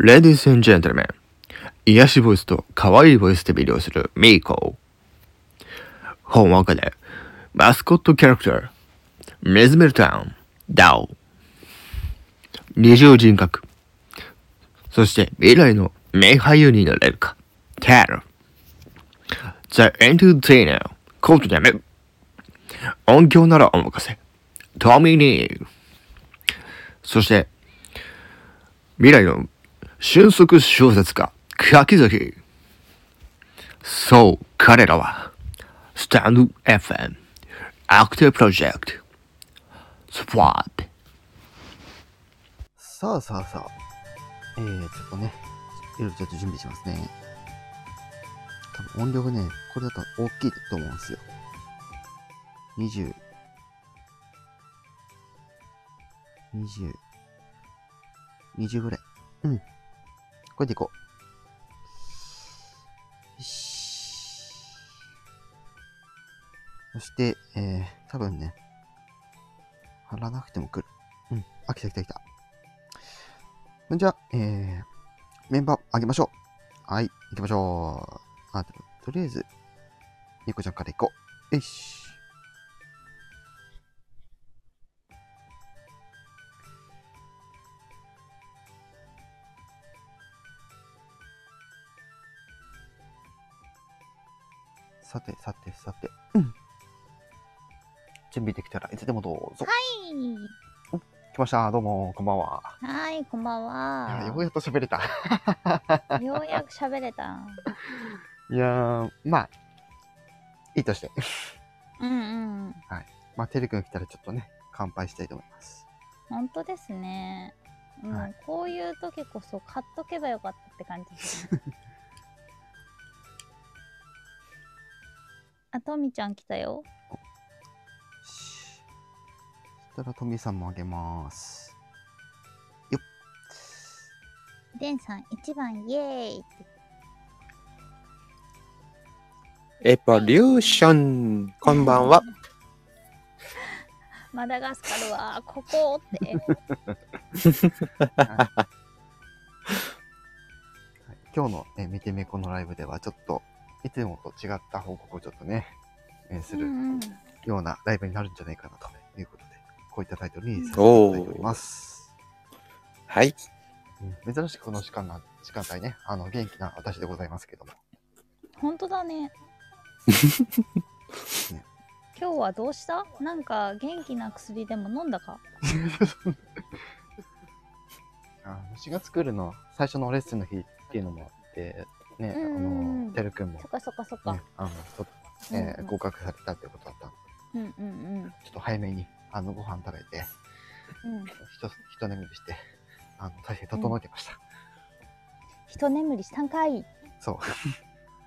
Ladies and gentlemen 癒しボイスと可愛いボイスで魅了するミーコほんわかでマスコットキャラクターネズメルタウンダオ二重人格。そして未来の名俳優になれるか。テル The Entertainer コートでめ音響ならお任せ。トミー・ニーそして未来の俊足小説家柿崎そう彼らはスタンド FM アクティブプロジェクトスワップさあさあさあ。えー、ちょっとね、いろいろちょっと準備しますね。多分音量がね、これだと大きいと思うんですよ。20、20、20ぐらい。うん。これでいこう。よし。そして、えー、多分ね、貼らなくても来る。うん。あ、来た来た来た。じゃあ、えー、メンバーあげましょう。はい、行きましょう。あ、とりあえず、ニコちゃんから行こう。よし。さて、さて、さて。うん。準備できたらいつでもどうぞ。来ました。どうも、こんばんは。はい、こんばんは。ようやっと喋れた。ようやく喋れた。いやー、まあ、いいとして。うんうん。まあ、てるくん来たらちょっとね、乾杯したいと思います。本当ですね。もう、はいこういう時こそ買っとけばよかったって感じです あ、とみちゃん来たよ。しそしたら、トミーさんもあげます。デンさん一番イエーイって。エボリューション、こんばんは。マダガスカルはここって。はい今日の、え見てめこのライブでは、ちょっと、いつもと違った報告をちょっとね、えーする。ようなライブになるんじゃないかなということで、こういったタイトルにさせていただいております。はい。うん珍しくこの時間な、時間帯ね、あの、元気な私でございますけども。本当だね。今日はどうした？なんか元気な薬でも飲んだか？あの4月来るの最初のレッスンの日っていうのもあって、ね、あの、てるくんも、そっかそっかそっか。ね、あの、そえー合格されたってことだったうんうんうん。ちょっと早めに、あの、ご飯食べて、うん。ひと、一眠りして、あの、体勢整えてました。一眠りしたんかい。そ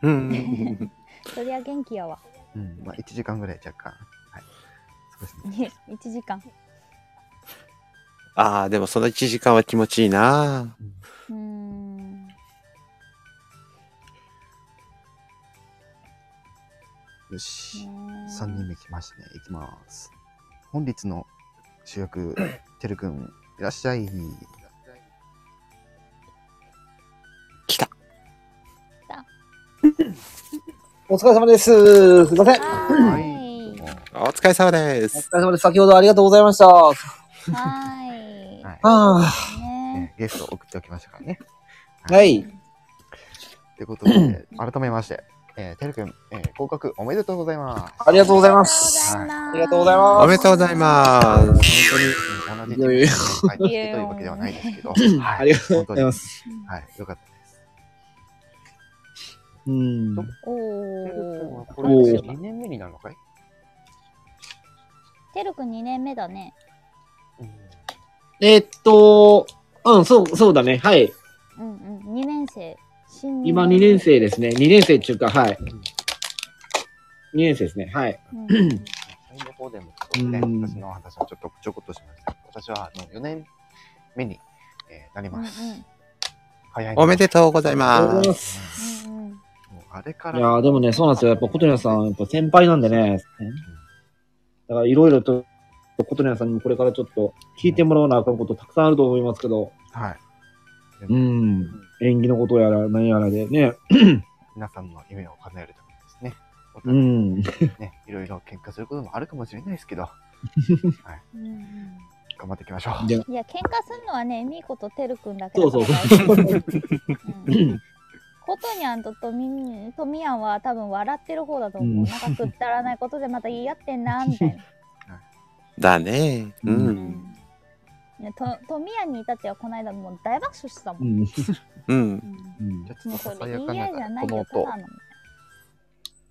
う。うん。そりゃ元気やわ。うん、まあ、1時間ぐらい若干、はい。少しね。ね、1時間。ああ、でもその1時間は気持ちいいな。うーん。よし。ね3人目来ましたね。いきます。本日の主役、てるくん、いらっしゃい。来た。お疲れ様です。すいません。はい。お疲れ様でおす。疲れ様です。先ほどありがとうございました。はい。はいあ、ねえーゲストを送っておきましたからね。はい。ということで、改めまして、えー、てるくん、えー、合格おめでとうございます。ありがとうございまあす。りありがとうございますおめでとうございます。本当に、同じいやいやチームに入ってきてというわけではないですけど、はい。ありがとうございます。はい、よかったです。うん。おてるくんはー。これおー2年目になるのかい？てるくん2年目だね。えーっと、うん、そう、そうだね。はい。うんうん。2年生。新今2年。生ですね。2年生っていうか、はい。2年生ですね。はい。うんの方でもね、うん私の話をちょっとちょこっとしました。私はあの4年目に、えーなりうんうんます。早いなおめでとうございま。ますあれから、いやーでもね、そうなんですよ。やっぱ、琴音さん、やっぱ先輩なんでね。だから、いろいろと、琴音さんにもこれからちょっと聞いてもらわなあかんことたくさんあると思いますけど、はい。うん。演技のことやら何やらでね。皆さんの夢を叶えるためにですね。おう互いん。ね、いろいろ喧嘩することもあるかもしれないですけど、うんうん頑張っていきましょう。でいや、喧嘩するのはね、ミーコとテル君だけだそうからそうそう。うんコトニャンとトミトミヤンは多分笑ってる方だと思う。うんなんかくったらないことでまた言い合ってんな、みたいな。だね。う。うんうんねとトミヤンに至ってはこの間もう大爆笑してたも。うんん。うん。うんうんじゃあちょもうっとささやかなが合いじゃないよ、らこの音ただの。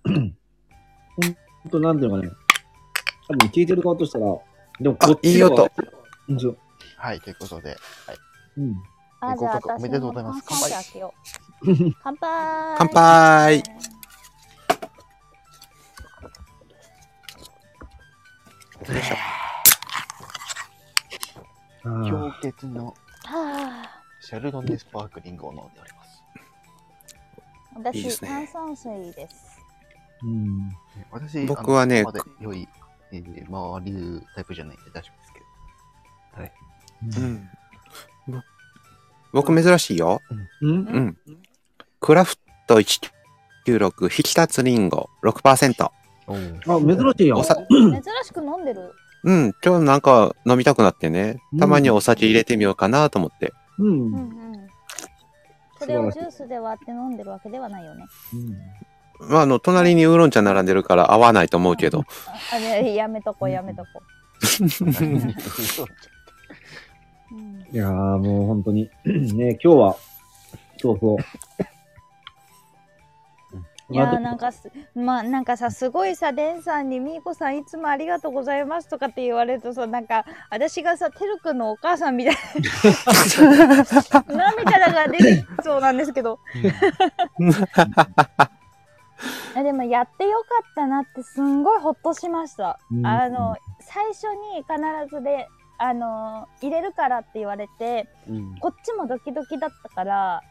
本当なんていうのかね。多分聞いてる側としたら、でもあこっちの方がいい音。うんそうはい、ということで、うん。あ、じゃあ合格おめ私でとうございますの乾杯開けよう。乾杯乾杯あー氷結のはシャルドネスパークリングを飲んでおります。あ、私いいですね炭酸水です。うん。ね私、僕はねあのそこまで良い、えー、回るタイプじゃないんで大丈夫ですけど。はい。うん。僕珍しいよ。うんうん。クラフト196引き立つリンゴ6%。おあ、珍しいやんお。さ珍しく飲んでる。うん。今日なんか飲みたくなってね。たまにお酒入れてみようかなと思って。うん。ううんんうん。それをジュースで割って飲んでるわけではないよね。まあ、あの、隣にウーロン茶並んでるから合わないと思うけど。あれ、やめとこう、やめとこう。うんいやーもう本当に、ね、今日は、そうそう。いやーなんかす、まあなんかさ、すごいさ、デンさんに、みーこさんいつもありがとうございますとかって言われるとさ、なんか、私がさ、てるくんのお母さんみたいな。涙が出てきそうなんですけど。あでも、やってよかったなって、すんごいほっとしました。うん。あの、最初に必ずで、あの、入れるからって言われて、うん。こっちもドキドキだったから、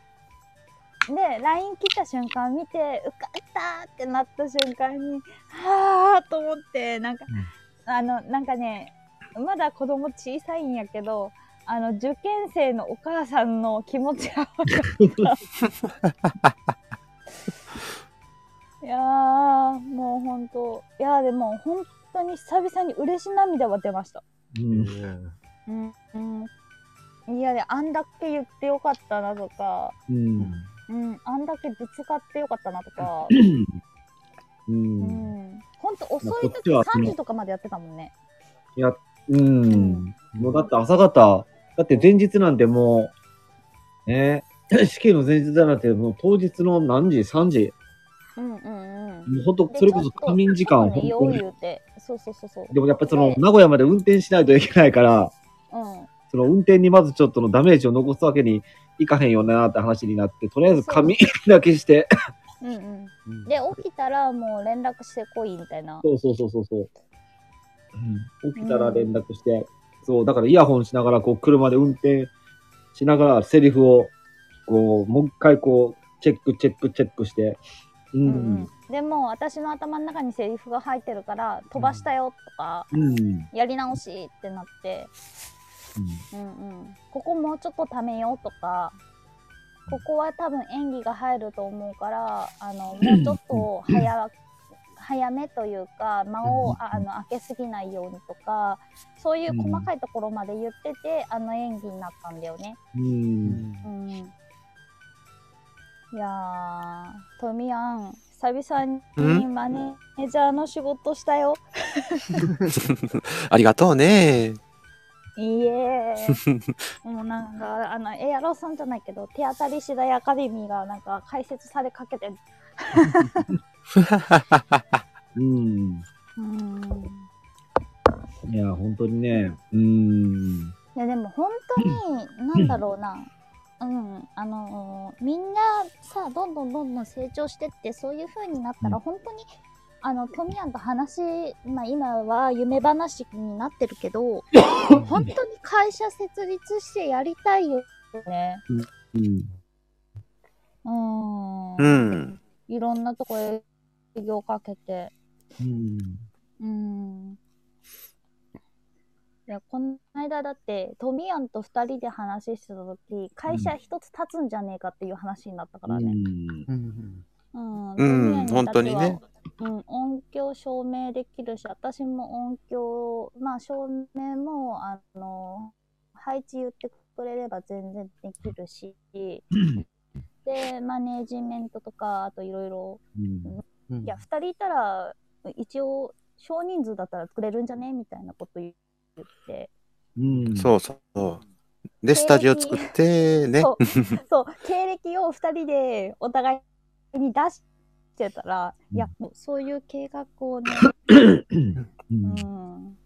で、LINE 来た瞬間見て、受かったってなった瞬間に、はぁーと思って、なんか、あの、なんかね、まだ子供小さいんやけど、あの、受験生のお母さんの気持ちが分かった。いやー、もうほんと、いやーでも本当に久々に嬉し涙は出ました。うん。うん、うん。いやで、あんだけ言ってよかったなとか、うん。うん、あんだけぶつかってよかったなとか、う。うんん。ほんと遅い時ちはその3時とかまでやってたもんね。いや、うん。もうだって朝方、だって前日なんてもう、ね、試験の前日だなんてもう当日の何時 ?3 時うんうんうん。もうほんとでそれこそ仮眠時間、本当用に。そうそうそうそう。でもやっぱそので、名古屋まで運転しないといけないから、うん。その運転にまずちょっとのダメージを残すわけにいかへんよなって話になって、とりあえず仮眠だけして、うんうん。で、起きたらもう連絡してこいみたいな。そうそうそうそうそう。うん、起きたら連絡して、そう、だからイヤホンしながら、こう、車で運転しながら、セリフを、こう、もう一回こう、チェック、チェック、チェックして、うん、うんうん。でも、私の頭の中にセリフが入ってるから、飛ばしたよとか、うん、うん、やり直しってなって、うん。うん、ここもうちょっとためようとか、ここは多分演技が入ると思うから、あの、もうちょっと早、早めというか、間をああの開けすぎないようにとか、そういう細かいところまで言ってて、あの演技になったんだよね。うん、うん。いやー、トミヤン、久々にマネージャーの仕事したよ。ありがとうね。いいえ。もうなんか、あの、エアロさんじゃないけど、手当たり次第アカデミーがなんか解説されかけて、うん。うん。いや、本当にね、うん、いや、でも本当に、なんだろうな。うん、あのーみんなさ、どんどんどんどん成長してって、そういう風になったら、うん本当に、あの、トミヤンと話、まあ今は夢話になってるけど、本当に会社設立してやりたいよね。うん、うん。うん。いろんなとこ営業かけて。うん。うん。いいや、この間だって、トミヤンと二人で話してた時、会社一つ立つんじゃねえかっていう話になったからね。うん。うん。本当にね。うん、音響証明できるし、私も音響、まあ照明も、あの、配置言ってくれれば全然できるし、で、マネージメントとか、あといろいろ、うん。いや、二人いたら、一応、少人数だったら作れるんじゃね？みたいなこと言って、うん。そうそう。で、スタジオ作って、ね。そう、そう、経歴を二人でお互いに出してたら、いや、そういう計画をね、うん。うん、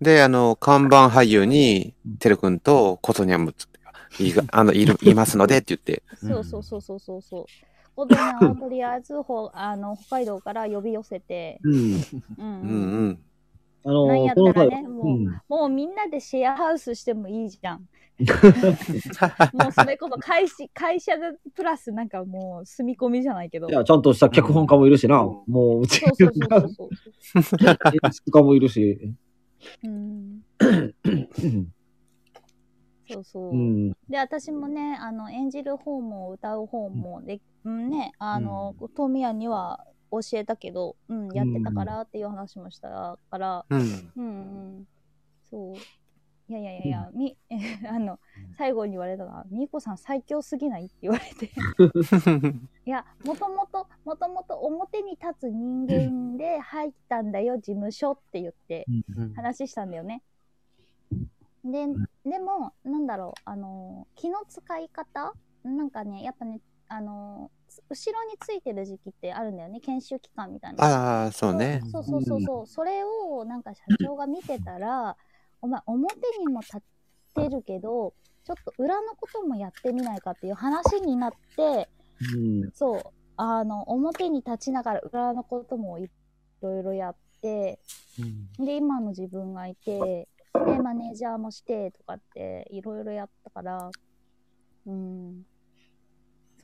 で、あの、看板俳優に、てるくんとコトニャムつっていが あのいるいますのでって言って、そうそうそうそうそうそう。おとにゃんをとりあえずほあの北海道から呼び寄せて、うん。うんうん。あのなんやったらねもううんもうみんなでシェアハウスしてもいいじゃん。もうそれこそ会社会社でプラスなんかもう住み込みじゃないけど。いや、ちゃんとした脚本家もいるしな。もう、うちそうそうそうそうそう。演出家もいるし。うん、う んそうそう。うん。で私もねあの演じる方も歌う方もで、うん、ねあの、トミヤには教えたけど、うん、やってたからっていう話もしたから、うん。うんうん、そう。いやいやいやいや、み あの最後に言われたのは「みーこさん最強すぎない?」って言われて。いやもともともともと表に立つ人間で入ったんだよ事務所って言ってうん話したんだよね。ででもなんだろうあの気の使い方？なんかねやっぱねあのつ後ろについてる時期ってあるんだよね研修期間みたいな。ああ、そうね。そうそうそうそう、それをなんか社長が見てたら、お前表にも立ってるけど、ちょっと裏のこともやってみないかっていう話になって、うん。そう、あの、表に立ちながら裏のこともいろいろやって、で、今の自分がいて、で、マネージャーもしてとかっていろいろやったから、うん。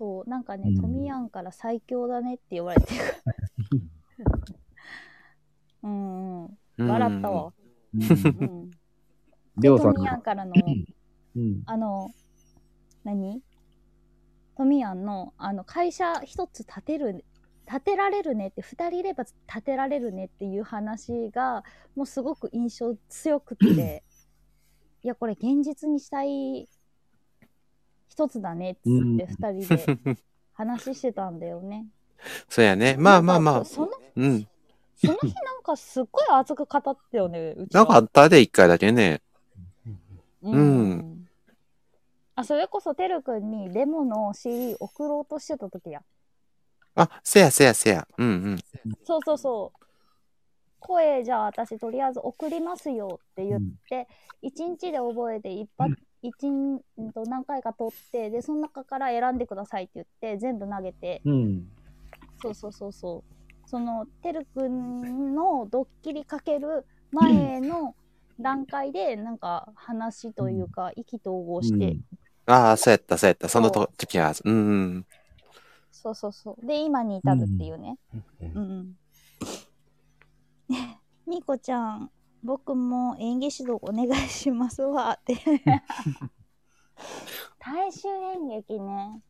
そう、なんかね、うんトミヤンから最強だねって言われてる。うんうん。笑ったわ。うん。りょうさんトミヤンからの、うん。あの、何？トミヤンの、あの、会社一つ建てる、建てられるねって、二人いれば建てられるねっていう話が、もうすごく印象強くって、いや、これ現実にしたい一つだねっつうんって二人で 話してたんだよね。そうやね。まあまあまあ。その、うん。その日なんかすっごい熱く語ったよね、うちなんかあったで、一回だけね。うんうんあ、それこそてるくんにデモの CD 送ろうとしてた時や。あ、せやせやせや。うんうん。そうそうそう。声じゃあ私とりあえず送りますよって言って、一日で覚えて一発、一日と何回か撮って、で、その中から選んでくださいって言って、全部投げて、うん。そうそうそうそう。その、てるくんのドッキリかける前の段階で、なんか話というか、意気投合して、ああ、そうやった、そうやった。その時は。うんうん。そうそうそう。で、今に至るっていうね。うんうんうん。みこちゃん、僕も演技指導お願いしますわって。大衆演劇ね。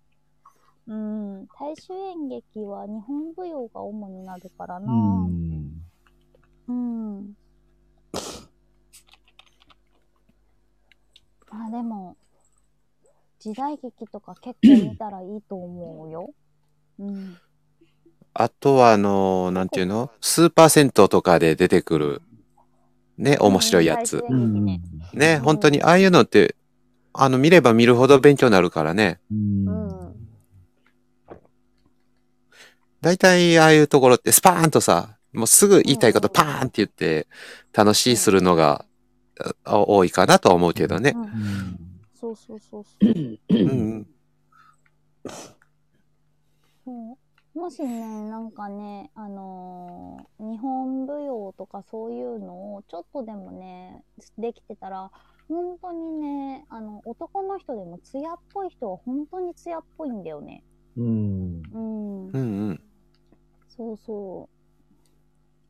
うん、大衆演劇は日本舞踊が主になるからな。うん。うん。あ、でも、時代劇とか結構見たらいいと思うよ。うん。あとは、あのー、なんていうの？スーパー銭湯とかで出てくる、ね、面白いやつね。ん。ね、本当に、ああいうのって、あの、見れば見るほど勉強になるからね。大体、ああいうところってスパーンとさ、もうすぐ言いたいことパーンって言って、楽しいするのが、あ多いかなとは思うけどね。うんそうそうそうそう。うんうん。もしね、なんかね、あのー日本舞踊とかそういうのをちょっとでもね、できてたら、本当にね、あの、男の人でも艶っぽい人は本当に艶っぽいんだよね。うん。うんう。んうん。そうそう。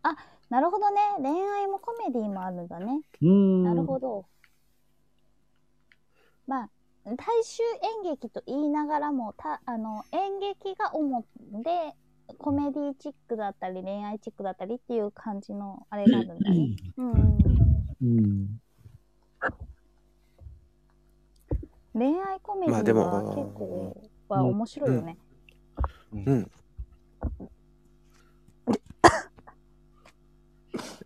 あ、なるほどね。恋愛もコメディもあるんだね。うーん。なるほど。まあ、大衆演劇と言いながらも、たあの演劇が主で、コメディチックだったり、恋愛チックだったりっていう感じのあれがあるんだね。うんうんうん。恋愛コメデまあでィはも結構は面白いよね。うん。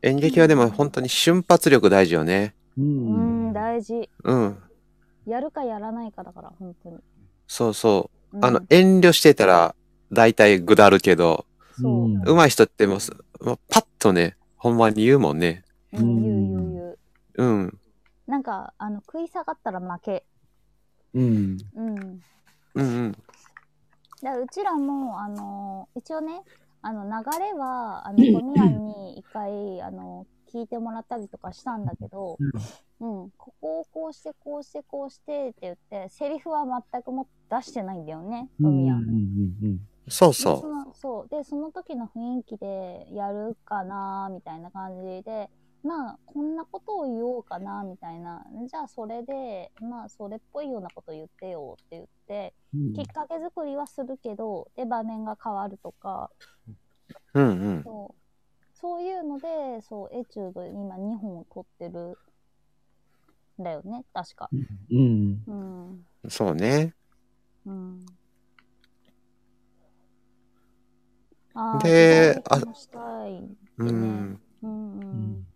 演劇はでも本当に瞬発力大事よね。う。うんん、大事。うん。やるかやらないかだから、本当に。そうそう。うんあの、遠慮してたら大体ぐだるけど、そう。うん上手い人ってもうす、もうパッとね、ほんまに言うもんね。うん、言う言う言う。うん。なんか、あの、食い下がったら負け。うん。うん。うんうん。でうちらも、あの、一応ね、あの、流れは、あの、トミヤンに一回、あの、聞いてもらったりとかしたんだけど、うん、ここをこうして、こうして、こうしてって言って、セリフは全くも出してないんだよね、トミ。うんうんそうでそそのそうでその時の雰囲気でやるかなみたいな感じでまあこんなことを言おうかなみたいなじゃあそれでまあそれっぽいようなこと言ってよって言ってうん。きっかけ作りはするけどで場面が変わるとかう。うんうん。そうそういうのでそうエチュード今2本撮ってるんだよね確かうん。うんそうね。うんあーで時代劇もしたいうん。うんうん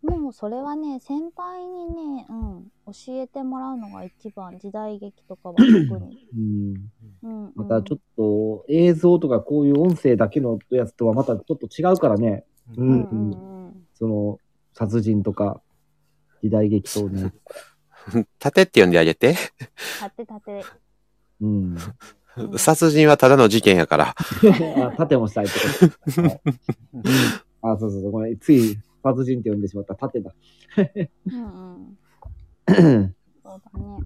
もうそれはね先輩にね、うん、教えてもらうのが一番時代劇とかは特に、うん。うんうん、またちょっと映像とかこういう音声だけのやつとはまたちょっと違うからね。ううんんう。うんんうんその、殺人とか、時代劇とね。盾って呼んであげて。立て立てうん。うん殺人はただの事件やから。あ、盾もしたいってこと。はいうんあ、そうそうそう。ごめん。つい、殺人って呼んでしまった。盾だ。うんうん そうだね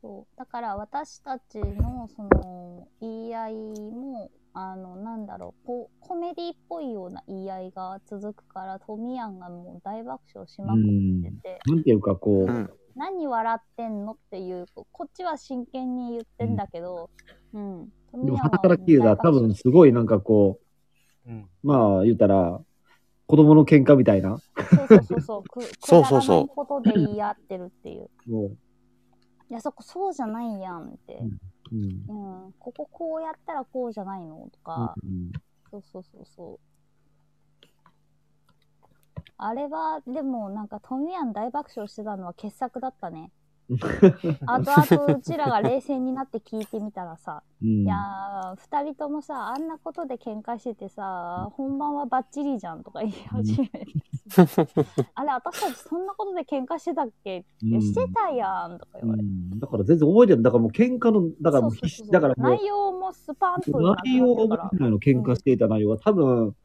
そうだから私たちのその言い合いもあのなんだろうこうコメディっぽいような言い合いが続くからトミヤンがもう大爆笑しまくってて、なんていうか、こう、うん。何笑ってんのっていうここっちは真剣に言ってんだけど、うんトでも、ミヤンは旗から聞いたら多分すごいなんかこう、うん。まあ言うたら、子供の喧嘩みたいな。そうそうそうそうくそうそうそうくだらないことで言い合ってるっていう もいやそこそうじゃないやんって、う、うん。うん、こここうやったらこうじゃないの？とか、うんそうそうそうそう。あれは、でもなんかトミヤン大爆笑してたのは傑作だったね。あと々うちらが冷静になって聞いてみたらさ、うんいやー、二人ともさ、あんなことで喧嘩しててさ、本番はバッチリじゃんとか言い始めて。あれ、私たちそんなことで喧嘩してたっけ、いやしてたやんとか言われて。うんだから全然覚えてる。だからもう喧嘩の、だからもうだからもう、内容もスパンと内容が覚えてないの、喧嘩していた内容は。多分、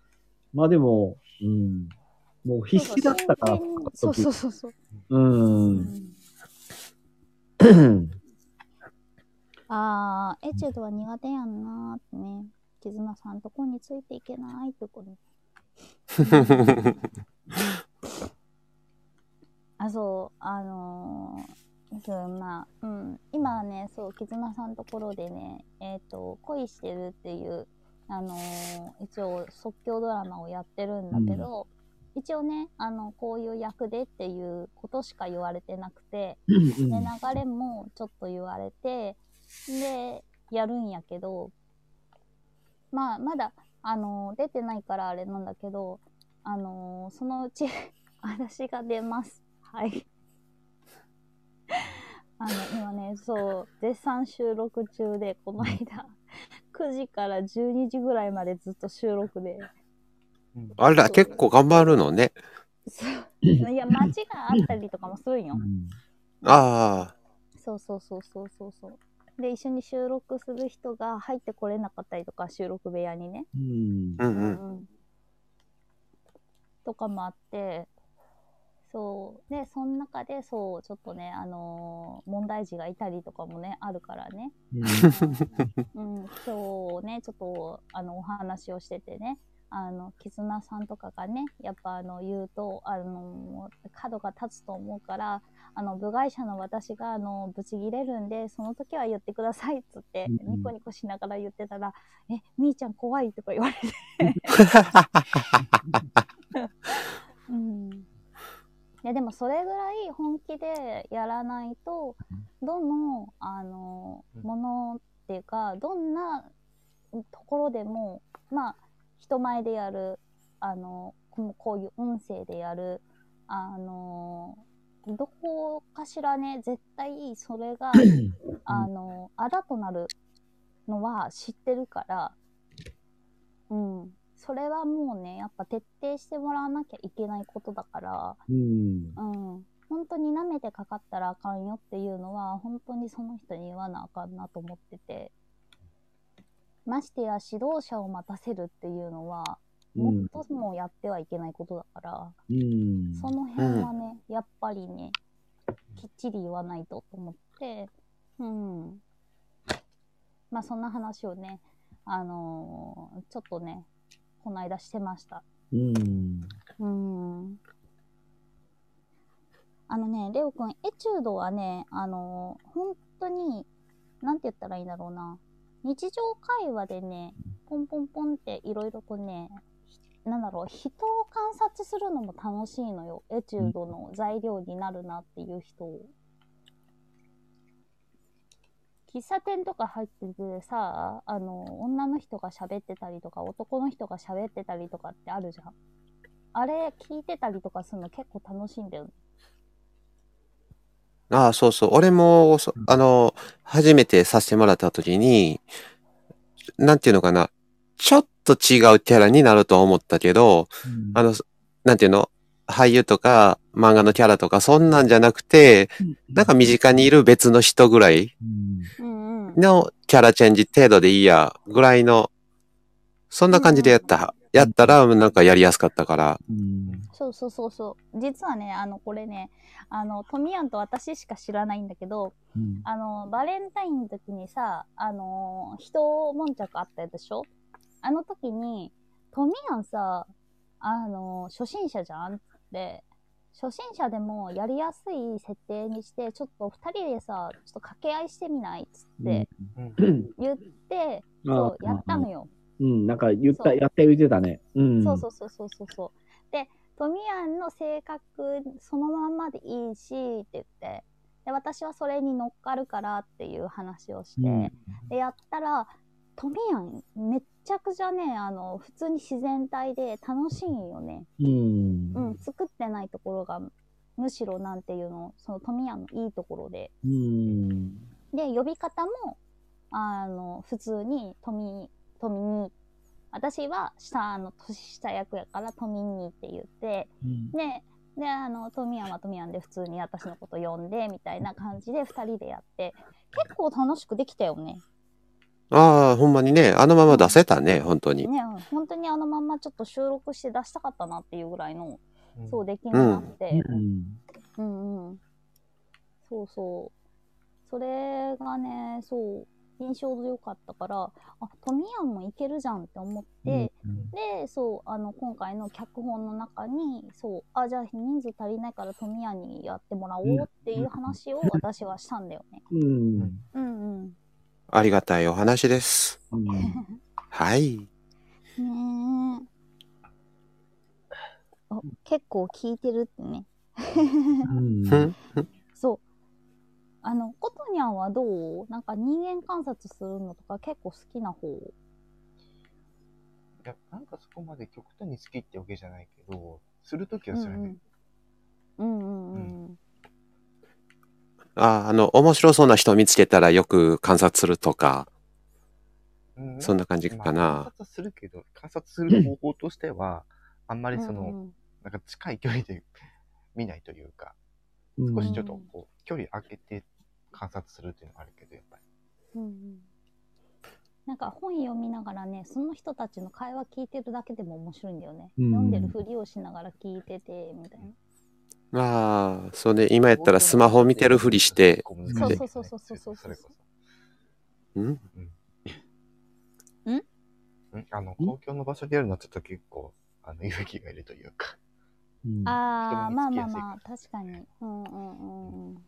まあでも、うん。もう必死だったから、そうそうそうそう。うん。あー、エチュードは苦手やんなーってね。絆さんとこについていけないってことに。あ、そう、あのー、そう、まあ、うん、今はね、そう、絆さんのところでね、えっ、と、恋してるっていう、あのー一応即興ドラマをやってるんだけど、一応ね、あの、こういう役でっていうことしか言われてなくて、うんで、流れもちょっと言われて、で、やるんやけど、まあ、まだ、あの出てないからあれなんだけど、あのそのうち、私が出ます。はい。あの、今ね、そう、絶賛収録中で、この間、9時から12時ぐらいまでずっと収録で、あら、結構頑張るのね。そういや、間違いあったりとかもするんよ。ああ。そうそうそうそうそうそう。で、一緒に収録する人が入ってこれなかったりとか、収録部屋にね。うんうんうん。うんとかもあって、そう。で、その中で、そう、ちょっとね、あのー問題児がいたりとかもね、あるからね。うん、今日ね、ちょっと、あの、お話をしててね、あの、絆さんとかがね、やっぱあの、言うと、あの、角が立つと思うから、あの、部外者の私が、あの、ブチギレるんで、その時は言ってくださいっつって、うんうんニコニコしながら言ってたら、え、みーちゃん怖いとか言われて。うん。いや、でもそれぐらい本気でやらないと、どの、あの、ものっていうか、どんなところでも、まあ、人前でやる、あの、こうこういう音声でやる、あの、どこかしらね、絶対それが、あの、あだとなるのは知ってるから、うん。それはもうね、やっぱ徹底してもらわなきゃいけないことだから、うん。うん。本当に舐めてかかったらあかんよっていうのは、本当にその人に言わなあかんなと思ってて。ましてや指導者を待たせるっていうのは、もっともやってはいけないことだから、うん。その辺はね、やっぱりね、きっちり言わないとと思って、うん。まあそんな話をね、あのーちょっとね、この間してました。うん。うん。あのね、レオくん、エチュードはね、あのー本当に、なんて言ったらいいんだろうな。日常会話でね、ポンポンポンっていろいろとね、ひなんだろう、人を観察するのも楽しいのよ。エチュードの材料になるなっていう人を。喫茶店とか入っててさ、あの、女の人が喋ってたりとか、男の人が喋ってたりとかってあるじゃん。あれ聞いてたりとかするの結構楽しいんだよね。ああ、そうそう。俺も、そあの、初めてさせてもらった時に、なんていうのかな。ちょっと違うキャラになると思ったけど、あの、なんていうの？俳優とか漫画のキャラとかそんなんじゃなくて、なんか身近にいる別の人ぐらいうんうんうん。のキャラチェンジ程度でいいや、ぐらいの、そんな感じでやった、やったらなんかやりやすかったから。うん。そうそうそうそう。実はね、あの、これね、あの、トミヤンと私しか知らないんだけど、うん。あの、バレンタインの時にさ、あの、人悶着あったでしょ？あの時に、トミヤンさ、あの、初心者じゃん？って、初心者でもやりやすい設定にして、ちょっと二人でさ、ちょっと掛け合いしてみない？っつって言って、そう、やったのよ。うん、なんか言った、やって言ってたね。うん。そうそうそうそうそうそう。で、トミヤンの性格そのまんまでいいしって言って、で、私はそれに乗っかるからっていう話をして、うん。で、やったら、トミヤンめっちゃくちゃね、あの、普通に自然体で楽しいんよね。うん。うん、作ってないところが、むしろなんていうの、そのトミヤンのいいところで。うん。で、呼び方も、あの、普通にトミ、トミニ私は下の年下役やからトミニって言って、うん。で、で、あの、トミヤンはトミヤンで普通に私のこと呼んで、みたいな感じで二人でやって、結構楽しくできたよね。ああ、ほんまにね、あのまま出せたね、本当に。ね、うん本当にあのまんまちょっと収録して出したかったなっていうぐらいの、そう出来になって、うん。うんうん。そうそう。それがね、そう、印象良かったから、あ、トミヤンもいけるじゃんって思って、で、そう、あの、今回の脚本の中に、そう、あ、じゃあ人数足りないからトミヤンにやってもらおうっていう話を私はしたんだよね。うん。うんうん。ありがたいお話です。うん。はい。ねえ。お結構聞いてるってね。うん。あの、コトニャンはどう？なんか人間観察するのとか結構好きな方？いや、なんかそこまで極端に好きってわけじゃないけど、するときはするね。うんうん。うんああ、あの、面白そうな人見つけたらよく観察するとか、うん。そんな感じかまあ観な。察はするけど、観察する方法としては、あんまりその、うんうん。なんか近い距離で見ないというか、うん。少しちょっとこう、距離空けて観察するっていうのがあるけど、やっぱり。うんうんなんか本読みながらね、その人たちの会話聞いてるだけでも面白いんだよね。うん読んでるふりをしながら聞いてて、みたいな。ああ、そうね、今やったらスマホ見てるふりして、そうそうそうそうそうそうそれこそ。ん？ん？ん？あの、公共の場所でやるのはちょっと結構、あの、勇気がいるというか。うんああ、まあまあまあ、確かに。うんうんうん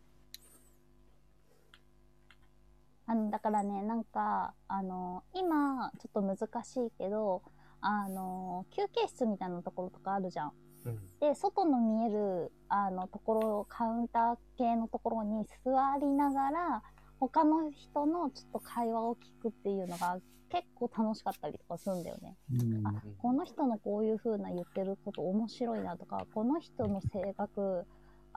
あの、だからね、なんか、あの、今、ちょっと難しいけど、あの、休憩室みたいなところとかあるじゃん。うん。で、外の見える、あの、ところ、カウンター系のところに座りながら、他の人のちょっと会話を聞くっていうのが結構楽しかったりとかするんだよね。うんあこの人のこういう風な言ってること面白いなとかこの人の性格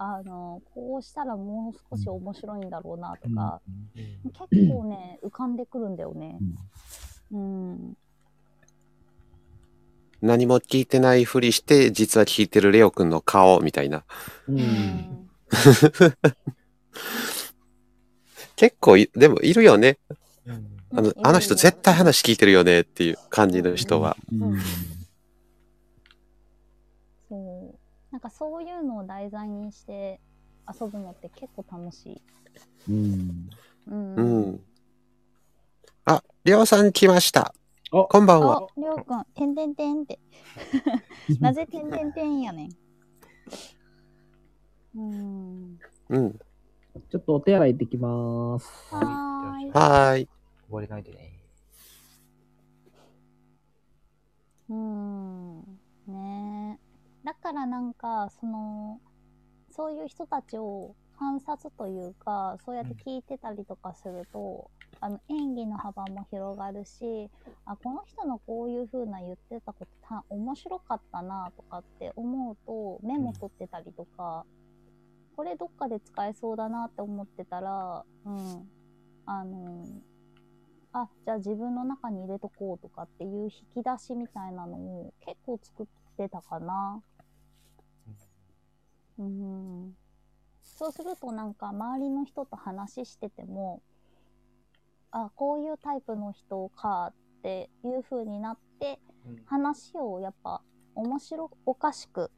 あのこうしたらもう少し面白いんだろうなとか、結構ね浮かんでくるんだよね。うん、何も聞いてないふりして、実は聞いてるレオくんの顔みたいな。ううんん結構い、でもいるよね。うん。あのうん、あの人絶対話聞いてるよねっていう感じの人は。うんそうなんかそういうのを題材にして遊ぶのって結構楽しい。うんうんうん。あ、りょうさん来ました。あこんばんは。あ、りょうくん、てんてんてんって。なぜてんてんてんやねん。うん。うん。ちょっとお手洗い行ってきます。はーい。はーい。終われないでね。うん。ねえ。だからなんか、その、そういう人たちを観察というか、そうやって聞いてたりとかすると、あの演技の幅も広がるし、あ、この人のこういう風な言ってたことた面白かったなとかって思うと、メモ取ってたりとか、これどっかで使えそうだなって思ってたら、うん。あの、あ、じゃあ自分の中に入れとこうとかっていう引き出しみたいなのを結構作ってたかな。うん。そうするとなんか周りの人と話してても、あ、こういうタイプの人かっていう風になって、うん。話をやっぱ面白おかしく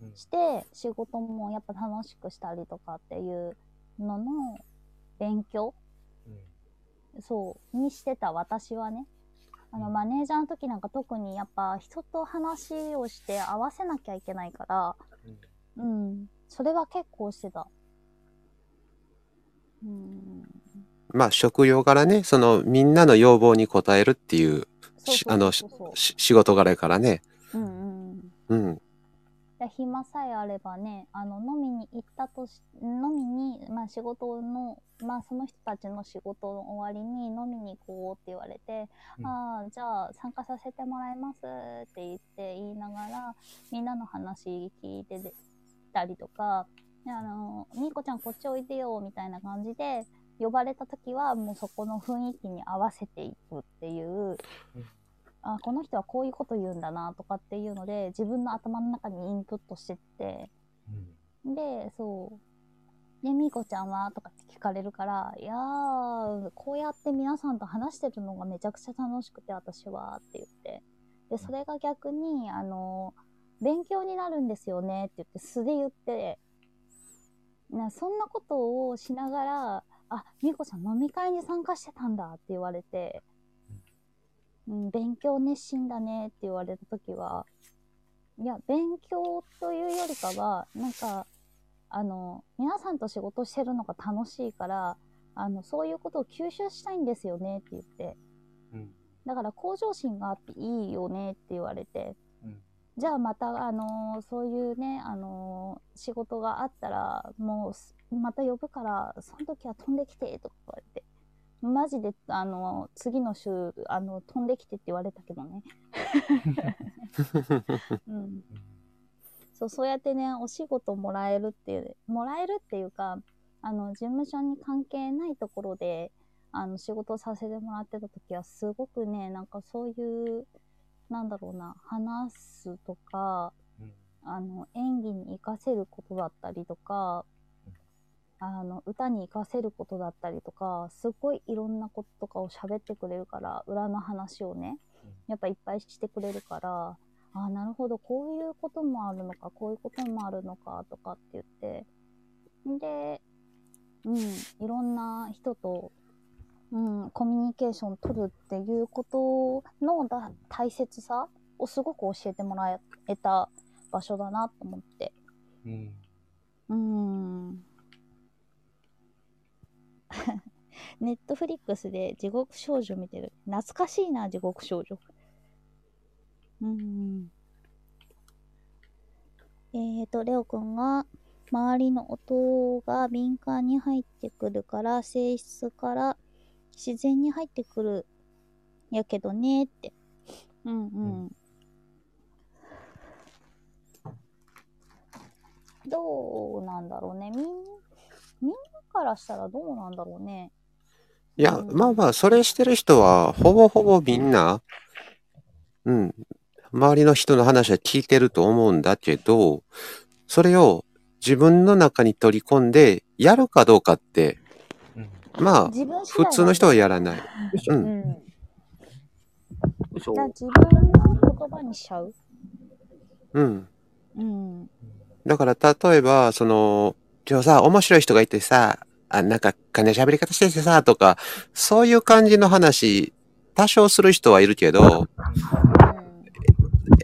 うん。して仕事もやっぱ楽しくしたりとかっていうのの勉強うん。そうにしてた私はね。あのマネージャーの時なんか特にやっぱ人と話をして合わせなきゃいけないからうん。うん。それは結構してた。うん。まあ、職業柄ね、その、みんなの要望に応えるっていうあの仕事柄やからね。うんうん。うん。で暇さえあればねあの飲みに行ったとし飲みに、まあ、仕事の、まあ、その人たちの仕事の終わりに飲みに行こうって言われて、うん。ああじゃあ参加させてもらいますって言って言いながらみんなの話聞いてでたりとかであの「みーこちゃんこっちおいでよ」みたいな感じで呼ばれた時はもうそこの雰囲気に合わせていくっていう。あこの人はこういうこと言うんだなとかっていうので自分の頭の中にインプットしてってうんでそう「でみーこちゃんは?」とかって聞かれるから「いやーこうやって皆さんと話してるのがめちゃくちゃ楽しくて私は」って言ってでそれが逆にあの勉強になるんですよねって言って素で言って。なそんなことをしながら「あみーこちゃん飲み会に参加してたんだ」って言われて。うん、勉強熱心だねって言われた時は。いや勉強というよりかはなんかあの皆さんと仕事してるのが楽しいからあのそういうことを吸収したいんですよねって言って。うん。だから向上心があっていいよねって言われて。うんじゃあまたあのそういうねあの仕事があったらもうすまた呼ぶからその時は飛んできてとか言われて。マジであの次の週あの飛んできてって言われたけどね、うん、そうそうやってねお仕事もらえるっていうもらえるっていうかあの事務所に関係ないところであの仕事をさせてもらってた時はすごくねなんかそういうなんだろうな話すとかうん。あの演技に活かせることだったりとかあの歌に活かせることだったりとかすごいいろんなこととかを喋ってくれるから裏の話をねやっぱいっぱいしてくれるからああ、なるほど、こういうこともあるのか、こういうこともあるのか、とかって言って、で、うん、いろんな人と、うん、コミュニケーション取るっていうことのだ大切さをすごく教えてもらえた場所だなと思って。うん。うん。ネットフリックスで地獄少女見てる。懐かしいな、地獄少女。うん。えーと、レオくんが、周りの音が敏感に入ってくるから、性質から自然に入ってくるやけどねって。うんうん。どうなんだろうね。みん、みんなからしたらどうなんだろうね。いや、まあまあ、それしてる人は、ほぼほぼみんな、うん、周りの人の話は聞いてると思うんだけど、それを自分の中に取り込んで、やるかどうかって、うん。まあ、普通の人はやらない。う。うんん。よいしょじゃあ自分の言葉にしちゃう？うん。うん。だから、例えば、その、今日さ、面白い人がいてさ、あ、なんか、金喋り方しててさ、とか、そういう感じの話、多少する人はいるけど、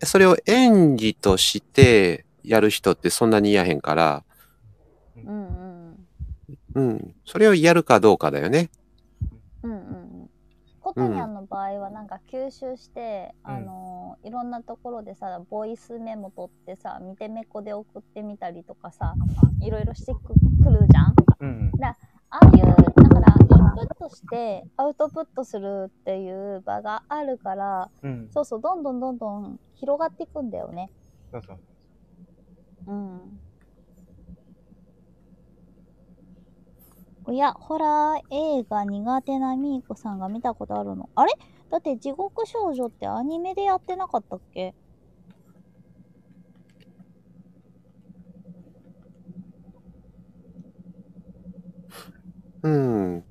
それを演技としてやる人ってそんなにいやへんから、うんうん。うん。それをやるかどうかだよね。うんうんうん。コタニャンの場合はなんか吸収して、うんあのーいろんなところでさボイスメモ取ってさ見てめこで送ってみたりとかさいろいろしてくくるじゃんうん。ああいうだからインプットしてアウトプットするっていう場があるからうん。そうそうどんどんどんどん広がっていくんだよねそうそう。うんおや、ホラー映画苦手なみーこさんが見たことあるのあれ？だって地獄少女ってアニメでやってなかったっけ？うん。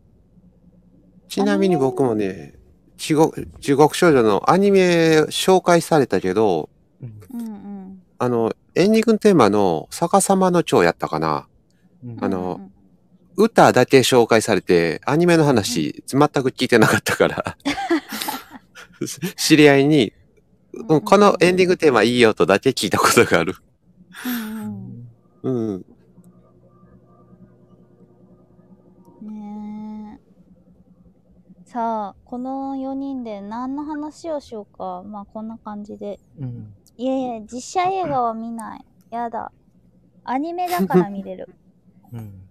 ちなみに僕もね、地獄、地獄少女のアニメ紹介されたけど、うん。うんうん。あの、エンディングテーマの逆さまの蝶やったかな。うんあのうんうん歌だけ紹介されて、アニメの話、全く聞いてなかったから、知り合いに、このエンディングテーマいいよとだけ聞いたことがある。うんうんうん。ねえさあ、この4人で何の話をしようか。まあこんな感じで。うん。いやいや、実写映画は見ない。やだ。アニメだから見れる。うん。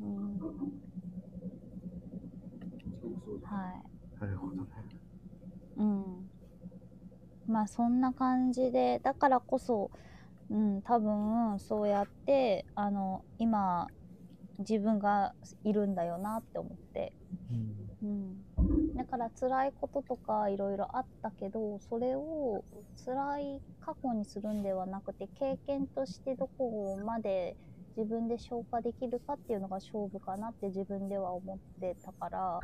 うん、はい。なるほどね。うん。まあそんな感じで、だからこそ、うん、多分そうやって、あの、今、自分がいるんだよなって思って。うん。うん。だから辛いこととかいろいろあったけど、それを辛い過去にするんではなくて、経験としてどこまで自分で消化できるかっていうのが勝負かなって自分では思ってたから、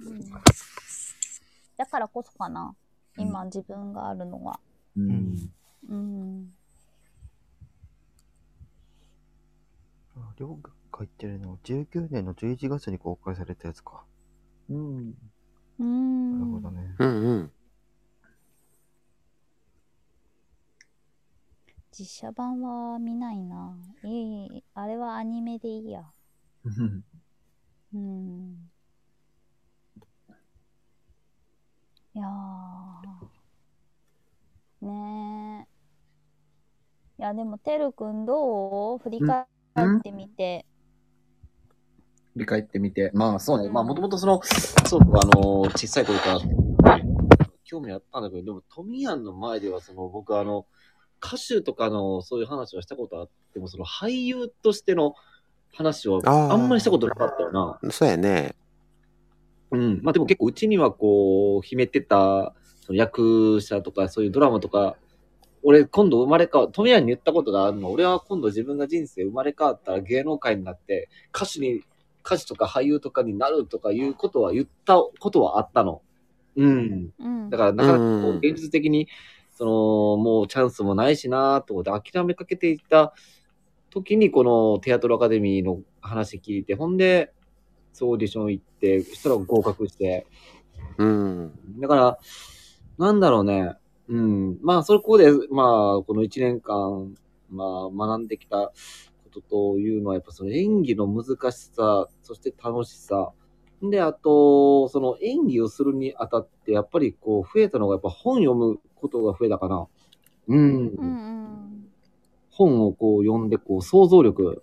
うん、だからこそかな、今自分があるのは。うん。うん。あ、りょうが書いてるの、19年の11月に公開されたやつか。うん。うん。なるほどね。うんうん。実写版は見ないな。いい、あれはアニメでいいや。うん。いやー。ねえ。いや、でも、てるくんどう？振り返ってみて。振り返ってみて。まあそうね。うんまあもともとその、そう、あの、小さい頃から興味あったんだけど、でもトミヤンの前ではその僕あの、歌手とかのそういう話はしたことあっても、その俳優としての話はあんまりしたことなかったよな。そうやね。うん。まあでも結構うちにはこう、秘めてた、その役者とかそういうドラマとか、俺今度生まれ変わ、トミヤンに言ったことがあるの。俺は今度自分が人生生まれ変わったら芸能界になって、歌手に、歌手とか俳優とかになるとかいうことは言ったことはあったの。うん。うん。だからなかなかこううん現実的にその、もうチャンスもないしなと思って諦めかけていた時に、このテアトルアカデミーの話聞いて、ほんで、そうオーディション行って、そしたら合格して、うん。だから、なんだろうね。うん。まあ、そこで、まあ、この1年間、まあ、学んできたことというのは、やっぱその演技の難しさ、そして楽しさ。で、あと、その演技をするにあたって、やっぱりこう、増えたのが、やっぱ本読むことが増えたかな。うん。うんうん。本をこう読んで、こう、想像力、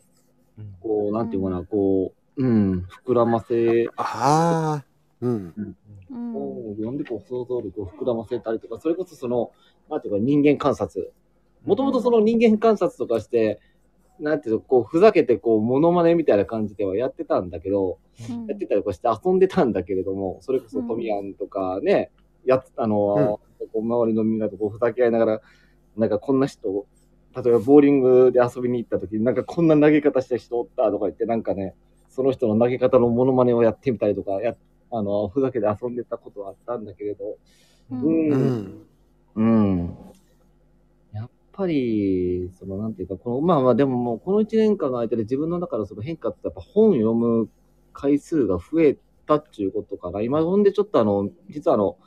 うんこう、なんていうかな、こう、うん、膨らませああ。うん。うん本を読んでこう想像力を膨らませたりとか、それこそその、なんていうか人間観察。もともとその人間観察とかして、なんていうの、こう、ふざけてこう、モノマネみたいな感じではやってたんだけど、うんやってたりこうして遊んでたんだけれども、それこそトミヤンとかね、やっあの、こう周りのみんなとこうふざけ合いながら、なんかこんな人、例えばボーリングで遊びに行った時に、なんかこんな投げ方した人おったとか言って、なんかね、その人の投げ方のモノマネをやってみたりとか、やあの、ふざけて遊んでたことはあったんだけれど、ううんん。うん。うん。やっぱり、その、なんていうか、この、まあまあ、でももう、この1年間の間で自分の中のその変化って、やっぱ本読む回数が増えたっていうことかな。今、ほんでちょっとあの、実はあの、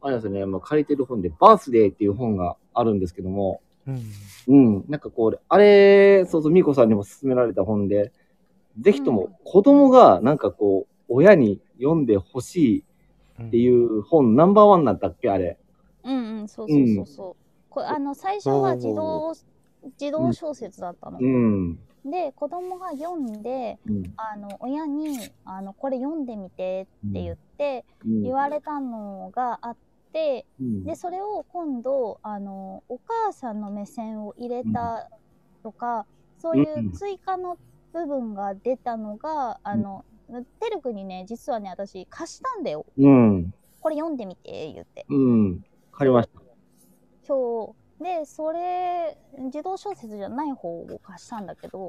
あれですね、まあ、借りてる本で、バースデーっていう本があるんですけども、うん。うん、なんかこう、あれ、そうそう、ミコさんにも勧められた本で、ぜひとも子供がなんかこう、親に読んでほしいっていう本、ナンバーワンなんだっけ、あれ。うんうん、そうそうそうそう。これあの最初は児童児童小説だったの。うん。で子供が読んでうん。あの親にあのこれ読んでみてって言ってうん言われたのがあって、うんでそれを今度あのお母さんの目線を入れたとか、そういう追加の部分が出たのが、あのてるくんにね実はね私貸したんだようん。これ読んでみて言って。うん。わかりました。そうでそれ児童小説じゃない方を貸したんだけど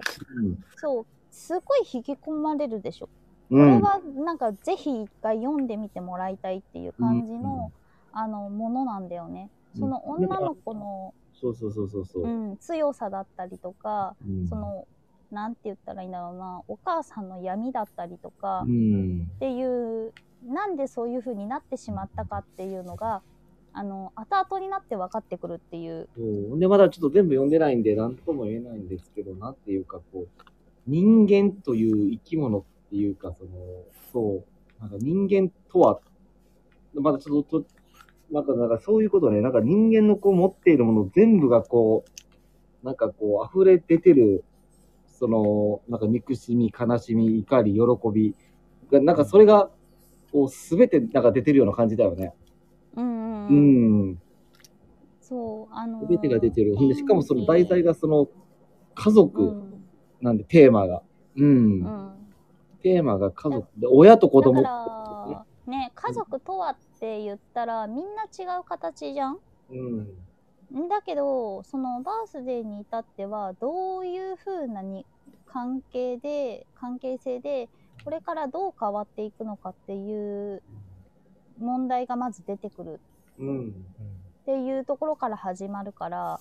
そうすごい引き込まれるでしょ。うん。うん。これはなんかぜひ一回読んでみてもらいたいっていう感じの、あのものなんだよね。その女の子の、そうそうそうそうそうう。ん、強さだったりとか、うんそ、のなんて言ったらいいんだろうなお母さんの闇だったりとかうん。っていうなんでそういう風になってしまったかっていうのがあの後々になって分かってくるっていう。で、まだちょっと全部読んでないんで、なんとも言えないんですけど、なんていうか、こう、人間という生き物っていうか、その、そう、なんか人間とは、まだちょっと、となんか、なんかそういうことね、なんか人間のこう持っているもの全部がこう、なんかこう、溢れ出てる、その、なんか憎しみ、悲しみ、怒り、喜びが、なんかそれが、こう、すべてなんか出てるような感じだよね。うんうん。そうあのーすべてが出てる。しかもその題材がその、家う族んなんで、テーマが。うん。うんテーマが家族で、親と子供。だからね家族とはって言ったらみんな違う形じゃん？うん。んだけどそのバースデーに至ってはどういう風なに関係で関係性でこれからどう変わっていくのかっていう問題がまず出てくるうん。っていうところから始まるから、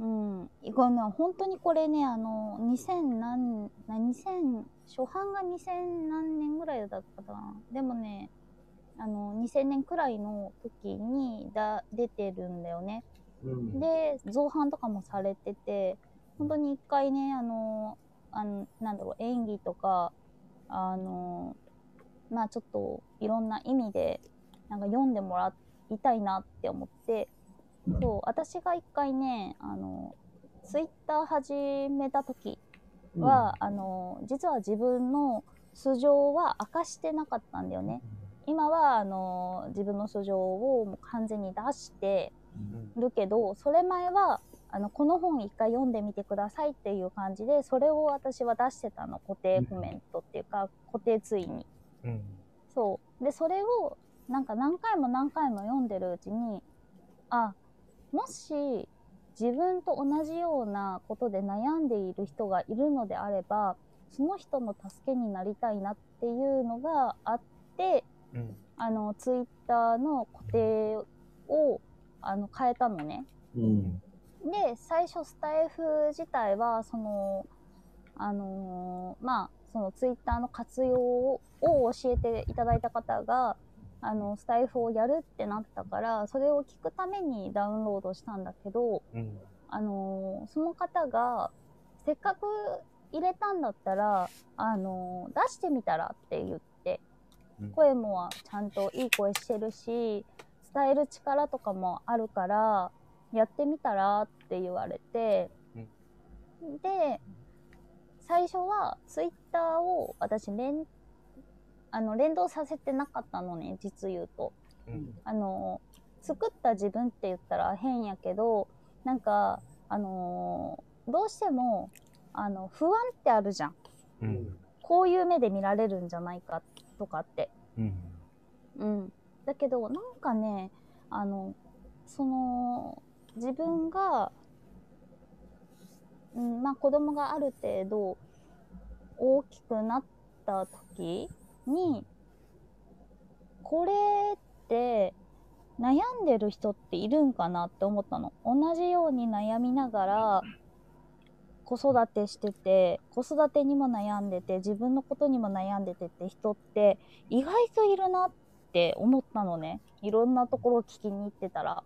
うん、これね本当にこれねあの2000何な2000初版が2000何年ぐらいだったかなでもねあの2000年くらいの時にだ出てるんだよね。うん。で造反とかもされてて本当に一回ねあのあのなんだろう演技とかあのまあちょっといろんな意味でなんか読んでもらいたいなって思ってそう私が一回ねあのツイッター始めた時は、あの実は自分の素性は明かしてなかったんだよね。今はあの自分の素性をもう完全に出してるけどそれ前はあのこの本一回読んでみてくださいっていう感じでそれを私は出してたの固定コメントっていうか固定ツイに。うん。そうでそれをなんか何回も何回も読んでるうちにあもし自分と同じようなことで悩んでいる人がいるのであればその人の助けになりたいなっていうのがあってうん。あのツイッターの固定をあの変えたのね。うん。で最初スタイフ自体はそのあのーまあそのツイッターの活用を教えていただいた方があのスタイフをやるってなったからそれを聞くためにダウンロードしたんだけど、うん。あのーその方がせっかく入れたんだったら、あのー出してみたらって言ってうん声もちゃんといい声してるし伝える力とかもあるからやってみたらって言われて、で最初はツイッターを私連あの連動させてなかったのね実言うと。うん。あの作った自分って言ったら変やけどなんかあのどうしてもあの不安ってあるじゃんうん。こういう目で見られるんじゃないかとかってうん。うんだけどなんかねあのその自分が、うん、まあ子供がある程度大きくなった時にこれって悩んでる人っているんかなって思ったの。同じように悩みながら子育てしてて子育てにも悩んでて自分のことにも悩んでてって人って意外といるなって思ったのね。いろんなところを聞きに行ってたら。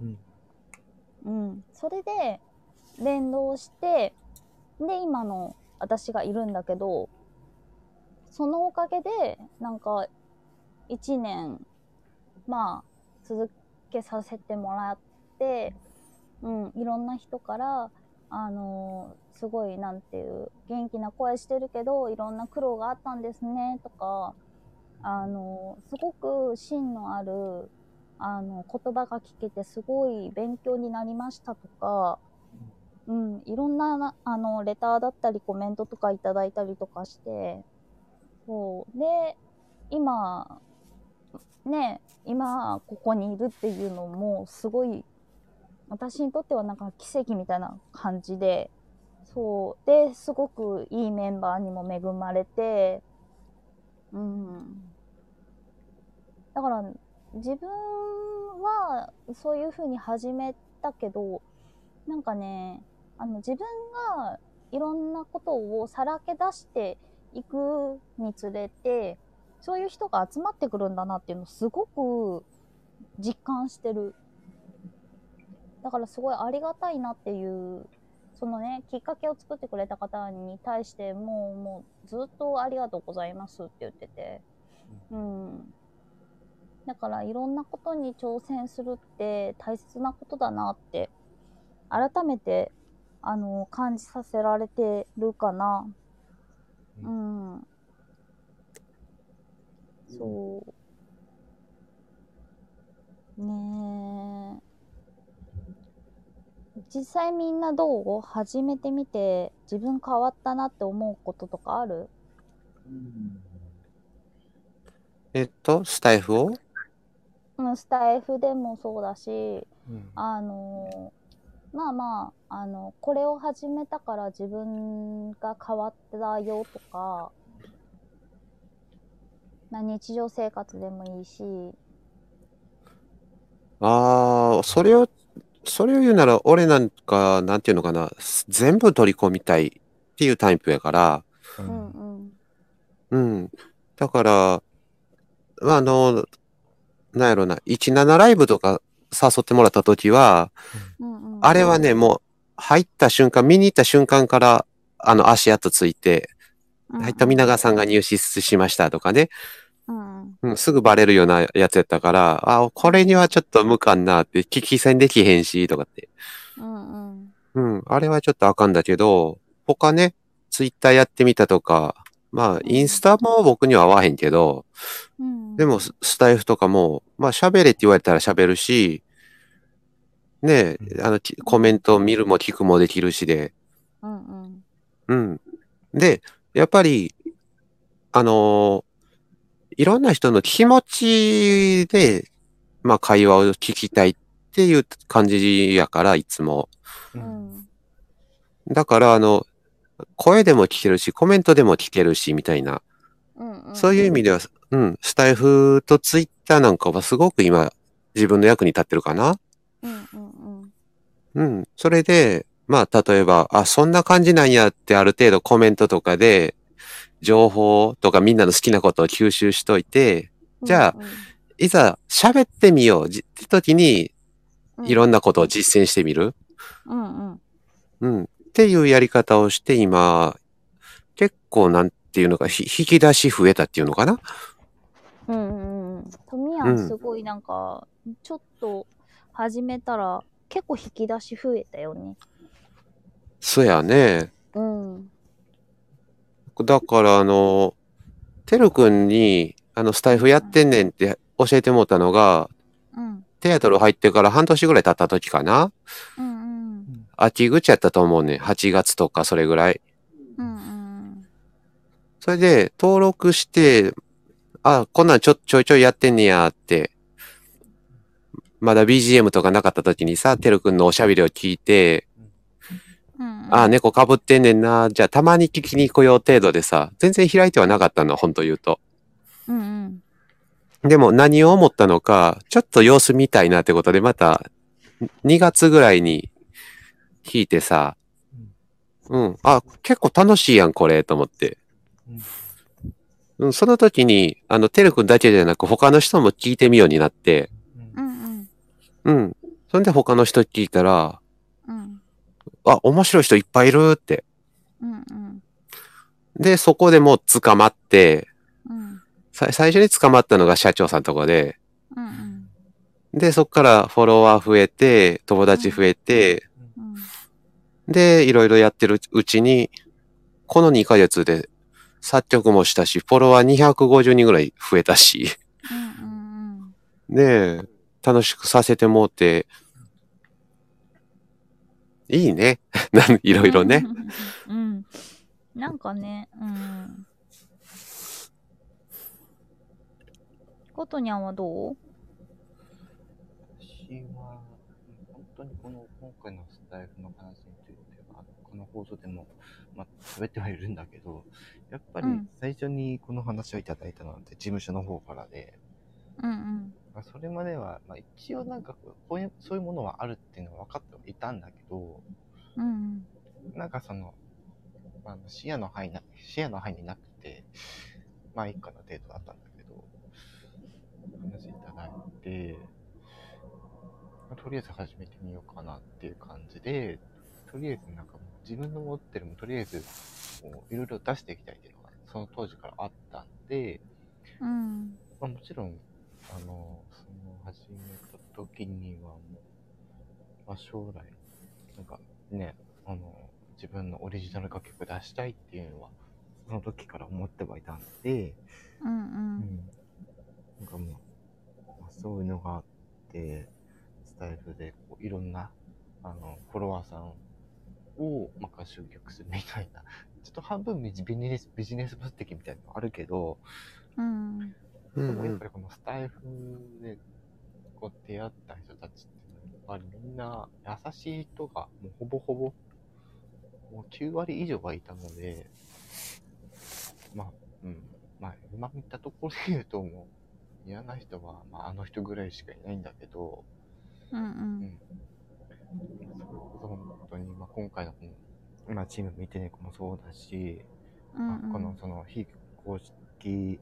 うん。うん。それで連動してで今の私がいるんだけどそのおかげでなんか1年まあ続けさせてもらって、うん、いろんな人からあのすごいなんていう元気な声してるけどいろんな苦労があったんですねとかあのすごく芯のあるあの言葉が聞けてすごい勉強になりましたとか、うん、いろんななあのレターだったりコメントとかいただいたりとかしてそう。で今ね今ここにいるっていうのもすごい私にとってはなんか奇跡みたいな感じでそう。ですごくいいメンバーにも恵まれてうん。だから自分はそういうふうに始めたけどなんかねあの自分がいろんなことをさらけ出していくにつれてそういう人が集まってくるんだなっていうのをすごく実感してる。だからすごいありがたいなっていうそのねきっかけを作ってくれた方に対してもうもうずっとありがとうございますって言ってて。うん。だからいろんなことに挑戦するって大切なことだなって改めてあの感じさせられてるかなうん。そう。ねえ。実際みんなどう？始めてみて自分変わったなって思うこととかある？えっと、スタイフを？うん、スタイフでもそうだし、うん。あのまあまあ、あの、これを始めたから自分が変わったよとか、まあ、日常生活でもいいし、ああ、それを、それを言うなら、俺なんか、なんていうのかな、全部取り込みたいっていうタイプやから、う。うんんうん。うん。だから、まあ、あの、なんやろな、17ライブとか誘ってもらった時は、うんうん、あれはね、もう、入った瞬間、見に行った瞬間から、あの、足跡ついて、入った皆川さんが入室しましたとかね、うん。すぐバレるようなやつやったから、あ、これにはちょっと無かんなって、聞き戦できへんし、とかって。うんうん。うん、あれはちょっとあかんだけど、他ね、ツイッターやってみたとか、まあ、インスタも僕には合わへんけど、うん、でも、ススタイフとかも、まあ、喋れって言われたら喋るし、ねえ、あの、きコメント見るも聞くもできるしで、うんうん。うん。で、やっぱり、あのーいろんな人の気持ちで、まあ、会話を聞きたいっていう感じやから、いつも。ううんん。だから、あの、声でも聞けるし、コメントでも聞けるし、みたいな。うんうん。そういう意味では、うん、スタイフとツイッターなんかはすごく今、自分の役に立ってるかな。うんうんうん。うん。それで、まあ、例えば、あ、そんな感じなんやってある程度コメントとかで、情報とかみんなの好きなことを吸収しといて、じゃあいざ喋ってみようじって時に、うん、いろんなことを実践してみる。うんうん。うん。っていうやり方をして、今、結構なんていうのか、ひ引き出し増えたっていうのかな？うんうんうん。富うん谷すごいなんか、ちょっと始めたら結構引き出し増えたよね。そやね。うん。だから、あの、てるくんに、あの、スタイフやってんねんって教えてもらったのが、うん。テアトル入ってから半年ぐらい経った時かなうんうん。秋口やったと思うねん。8月とかそれぐらい。うんうん。それで、登録して、あ、こんなんちょ、ちょいちょいやってんねやって。まだ BGM とかなかった時にさ、てるくんのおしゃべりを聞いて、うん。あ、猫かぶってんねんな。じゃあたまに聞きに来よう程度でさ、全然開いてはなかったの、本当言うと。うんうん。でも何を思ったのか、ちょっと様子見たいなってことで、また、2月ぐらいに聞いてさ、うん、あ、結構楽しいやん、これ、と思って。うん、その時に、あの、てるくんだけじゃなく、他の人も聞いてみようになって。うん。それで他の人聞いたら、うんあ、面白い人いっぱいいるって。うんうん。で、そこでもう捕まって、うんさ最初に捕まったのが社長さんとかで、うんうん。で、そこからフォロワー増えて、友達増えて、うんで、いろいろやってるうちに、この2ヶ月で作曲もしたし、フォロワー250人ぐらい増えたし、うんうん。ねえ、楽しくさせてもうて、いいね。なんいろいろね。。うん。なんかね、うん。ことにゃんはどう？私は、本当にこの今回のスタイルの話については、この放送でも、まあ、喋ってはいるんだけど、やっぱりうん最初にこの話をいただいたのって事務所の方からで、うんうん。まあ、それまでは、まあ、一応なんかこういう、そういうものはあるっていうのは分かってはいたんだけど、うんなんかその、まあ、視野の範囲な、視野の範囲になくて、まあ一家の程度だったんだけど、話いただいて、まあとりあえず始めてみようかなっていう感じで、とりあえずなんかもう自分の持ってるもとりあえずこういろいろ出していきたいっていうのがその当時からあったんで、うん。まあ、もちろん、あの始めた時にはもう、まあ、将来、なんかね、あの、自分のオリジナル楽曲出したいっていうのは、その時から思ってはいたんで、うんう。うんん。なんかもう、まあ、そういうのがあって、スタイルでこういろんな、あの、フォロワーさんを、まあ、集客するみたいな、ちょっと半分ビジビジネス、ビジネス分析みたいなのあるけど、うん。うでもやっぱりこのスタイフでこう出会った人たちってやっぱりみんな優しい人がもうほぼほぼもう9割以上はいたので、まあ、うん、まあ今見たところで言うともう嫌な人は、まあ、あの人ぐらいしかいないんだけど、うんう。うんん。それこそ本当に、まあ、今回のこの、まあ、チーム見てねこもそうだし、うんまあこのその非公式、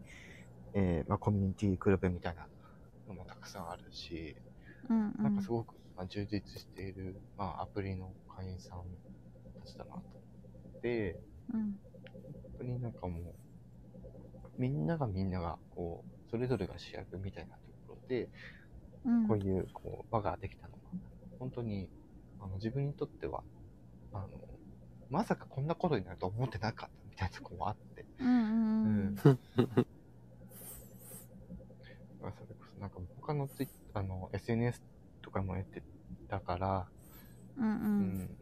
えーまあ、コミュニティクラブみたいなのもたくさんあるし、うんうん。なんかすごく、まあ、充実している、まあ、アプリの会員さんたちだなと思って、うん本当になんかもう、みんながみんなが、こう、それぞれが主役みたいなところで、うん。こういう、こう、輪ができたのは、本当に、あの、自分にとっては、あの、まさかこんなことになると思ってなかったみたいなところもあって、うんうんうん。なんか他のツイあの SNS とかもやってたから、うんう。うん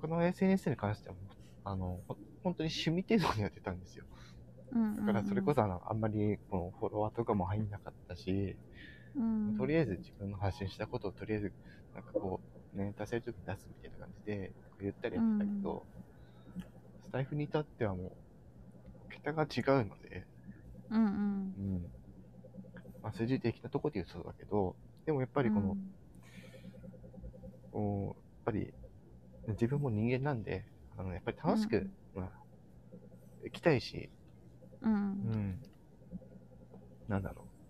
他の SNS に関してはあのほ本当に趣味程度にやってたんですよ。うんだからそれこそあのあんまりこのフォロワーとかも入んなかったし、うん。とりあえず自分の発信したことをとりあえずなんかこうね出せるとき出すみたいな感じで言ったりやってたけど、スタイフに至ってはもう桁が違うので、うんうん。うん。まあ、数字的なところで言うとそうだけど、でもやっぱりこの、こう、やっぱり、自分も人間なんで、あの、やっぱり楽しく、まあ、行きたいし、う。うんん。なんだろう。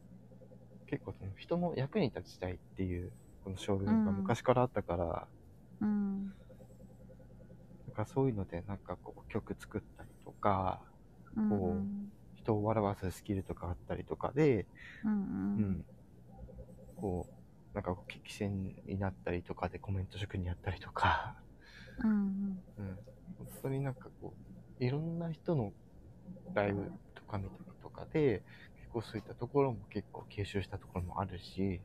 結構その人の役に立ちたいっていう、この衝動が昔からあったから、うん。なんかそういうので、なんかこう曲作ったりとか、うん。こ人を笑わせるスキルとかあったりとかで、うん。う。うんん。こう、なんか激戦になったりとかでコメント職にやったりとか、うん。うん。本当になんかこう、いろんな人のライブとか見たりとかで、結構そういったところも結構吸収したところもあるし、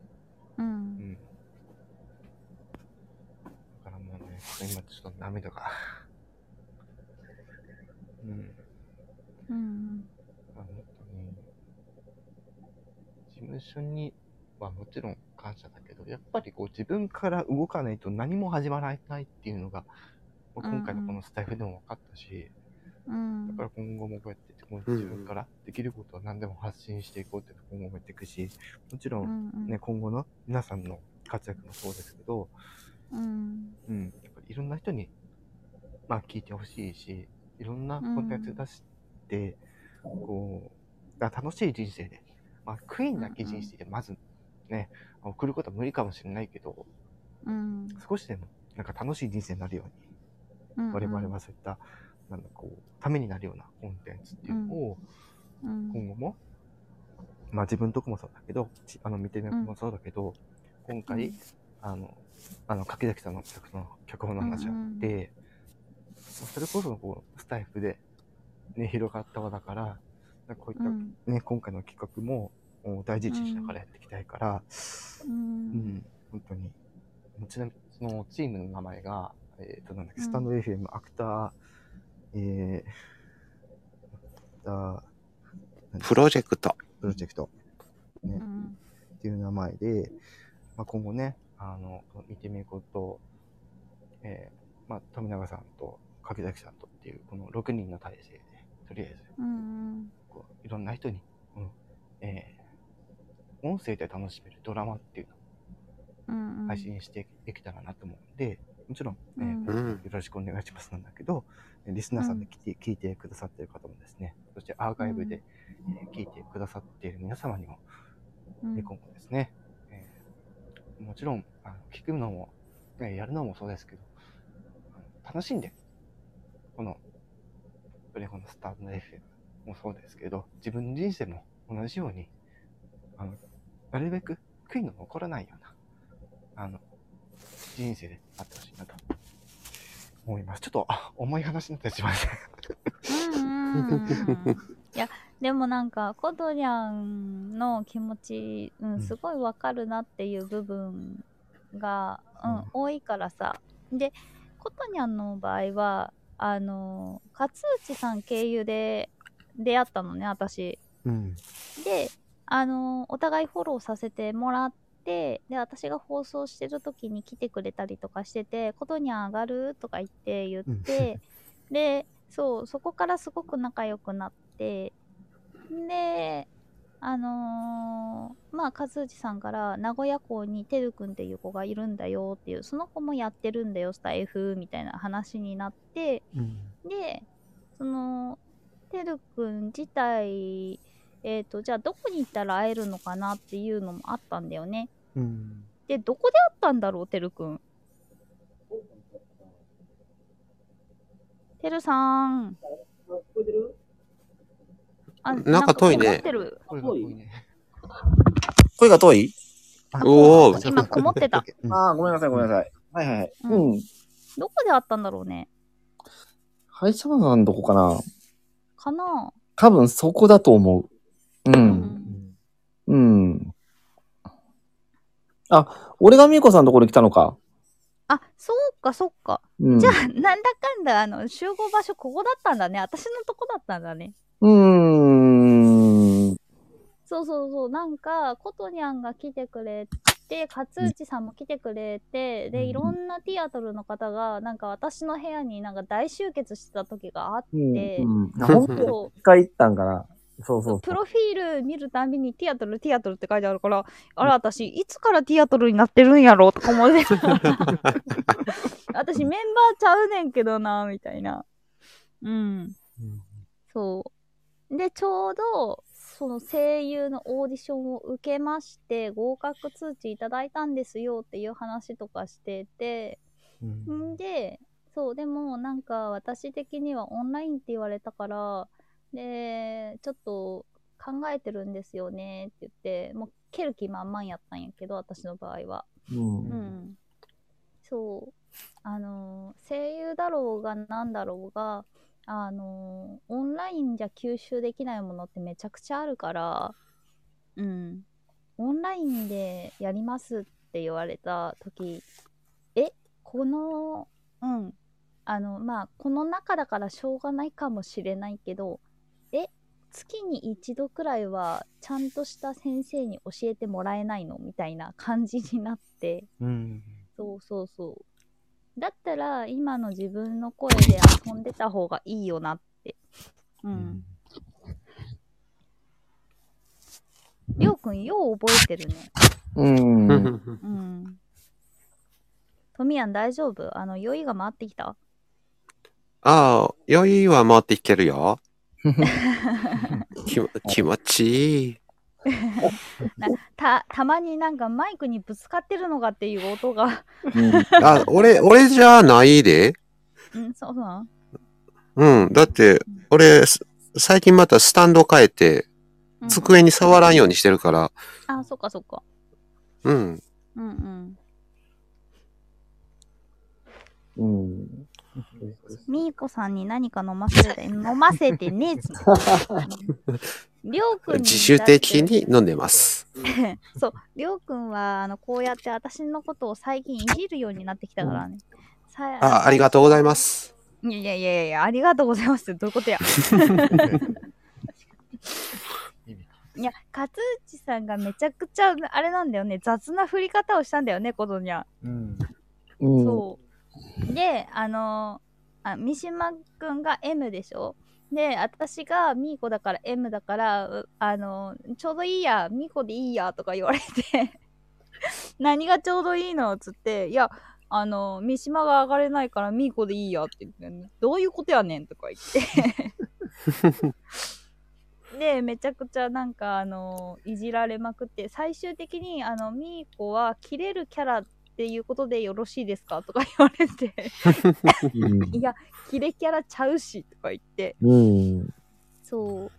う。うんん。だからもうね、今ちょっと涙が。うん。うん。あ本当に。事務所にはもちろん感謝だけど、やっぱりこう自分から動かないと何も始まらないっていうのが、もう今回のこのスタイフでも分かったし、うんだから今後もこうやってこう自分からできることは何でも発信していこうって今後もやっていくし、もちろんうん。ね、今後の皆さんの活躍もそうですけど、うん。うん、やっぱりいろんな人に、まあ聞いてほしいし、いろんなコンテンツ出して、こう、楽しい人生で、まあ悔いなき人生でまずね、送ることは無理かもしれないけど、うん。少しでもなんか楽しい人生になるように、うん。我々はそういった、なんだこう、ためになるようなコンテンツっていうのを、うん。今後も、まあ自分とこもそうだけど、ちあの、見てみもそうだけど、今回、あの、あの、柿崎さんの脚本の話があって、それこそ、こう、スタイフで、ね、広がった輪だから、かこういった、うん。ね、今回の企画も、もう大事にしながらやっていきたいから、う。うんん、本当に。ちなみに、そのチームの名前が、えっ、と、なんだっけ、うんスタンド FM アクター、えー、アクター、プロジェクト。プロジェクト、ね、うん。っていう名前で、まあ、今後ね、あの、見てみること、えー、まあ、富永さんと柿崎さんとっていう、この6人の体制で、とりあえず、うん。こういろんな人に、うん、えー、音声で楽しめるドラマっていうの。をうん。配信していけたらなと思うんで、もちろん、えうんーうん。よろしくお願いしますなんだけど、リスナーさんで聞いて,、聞いてくださっている方もですね、そしてアーカイブで、えー聞いてくださっている皆様にも、うん。えー今後ですね、えーもちろんあの聞くのも、ね、やるのもそうですけど、楽しんで、この、プレコのスタートの FM もそうですけど、自分の人生も同じように、あの、なるべく悔いの残らないような、あの、人生であってほしいなと思います。ちょっと、あ 重い話になってしまいました。うんいやでもなんかコトリャンの気持ち、ううんん、すごいわかるなっていう部分が、うんうん多いからさでコトニャンの場合はあの勝内さん経由で出会ったのね私うん。であのお互いフォローさせてもらってで私が放送してる時に来てくれたりとかしてて「ことに上がる?」とか言って言って、でそうそこからすごく仲良くなってであのーまあ和内さんから名古屋港にてるくんっていう子がいるんだよっていうその子もやってるんだよスタイフみたいな話になってうん。でそのてるくん自体えっ、とじゃあどこに行ったら会えるのかなっていうのもあったんだよねうん。でどこで会ったんだろうてるくんてる？さんあなんか遠いねなんか曇ってる声が遠いね。声が遠い？おお、今曇ってた。うんああ、ごめんなさい、ごめんなさい。はいはいはい。うんうん。どこで会ったんだろうね？歯医者さんどこかな？かな？多分そこだと思う。う。うんんうん。あ、俺がみーこさんのところに来たのか。あそうかそっかうん。じゃあなんだかんだあの集合場所ここだったんだね私のとこだったんだねうーん。そうそうそうなんかことにゃんが来てくれて勝内さんも来てくれてでいろんなティアトルの方がなんか私の部屋になんか大集結してた時があって、うん。うん。ほんとそ一回行ったんかな。そうそうそう。プロフィール見るたびにティアトル、ティアトルって書いてあるから、あれ、私、いつからティアトルになってるんやろとか思って。私、メンバーちゃうねんけどな、みたいな。うん。そう。で、ちょうど、その声優のオーディションを受けまして、合格通知いただいたんですよっていう話とかしてて、んで、そう、でもなんか私的にはオンラインって言われたから、で、ちょっと考えてるんですよねって言って、もう蹴る気満々やったんやけど、私の場合は。うんうん。そう。あの、声優だろうがなんだろうが、あの、オンラインじゃ吸収できないものってめちゃくちゃあるから、うん。オンラインでやりますって言われた時え、この、うん。あの、まあ、この中だからしょうがないかもしれないけど、え、月に一度くらいはちゃんとした先生に教えてもらえないの？みたいな感じになって、うん。そうそうそう。だったら、今の自分の声で遊んでた方がいいよなって。うん。りょうくん、よう覚えてるね。うん。うん。トミヤン大丈夫？あの、酔いが回ってきた？ああ、酔いは回ってきてるよ。気も気持ちいい。た、たまになんかマイクにぶつかってるのかっていう音が。あ、俺、俺じゃないで。うん、そうそう。うん。だって、俺、す最近またスタンド変えて、うん机に触らんようにしてるから。あ、そっかそっか。うん。うんうん。うん。みーこさんに何か飲ませて、飲ませてねえぞ。りょうくんに自主的に飲んでます。そう、りょうくんは、あの、こうやって私のことを最近いじるようになってきたからね。さあ、ありがとうございます。いやいやいやいや、ありがとうございますってどういうことや。いや、勝内さんがめちゃくちゃ、あれなんだよね、雑な振り方をしたんだよね、ことにゃ。うん。うん。そう。で、あのあ、三島くんが M でしょ？で、私がミーコだから M だから、うあのちょうどいいや、ミーコでいいや、とか言われて、何がちょうどいいのつって、いや、あの、三島が上がれないからミーコでいいやって言って、ね、どういうことやねんとか言って。で、めちゃくちゃなんか、あの、いじられまくって、最終的に、あの、ミーコは切れるキャラっていうことでよろしいですか？とか言われて、うんいや、キレキャラちゃうし、とか言って、うん。そ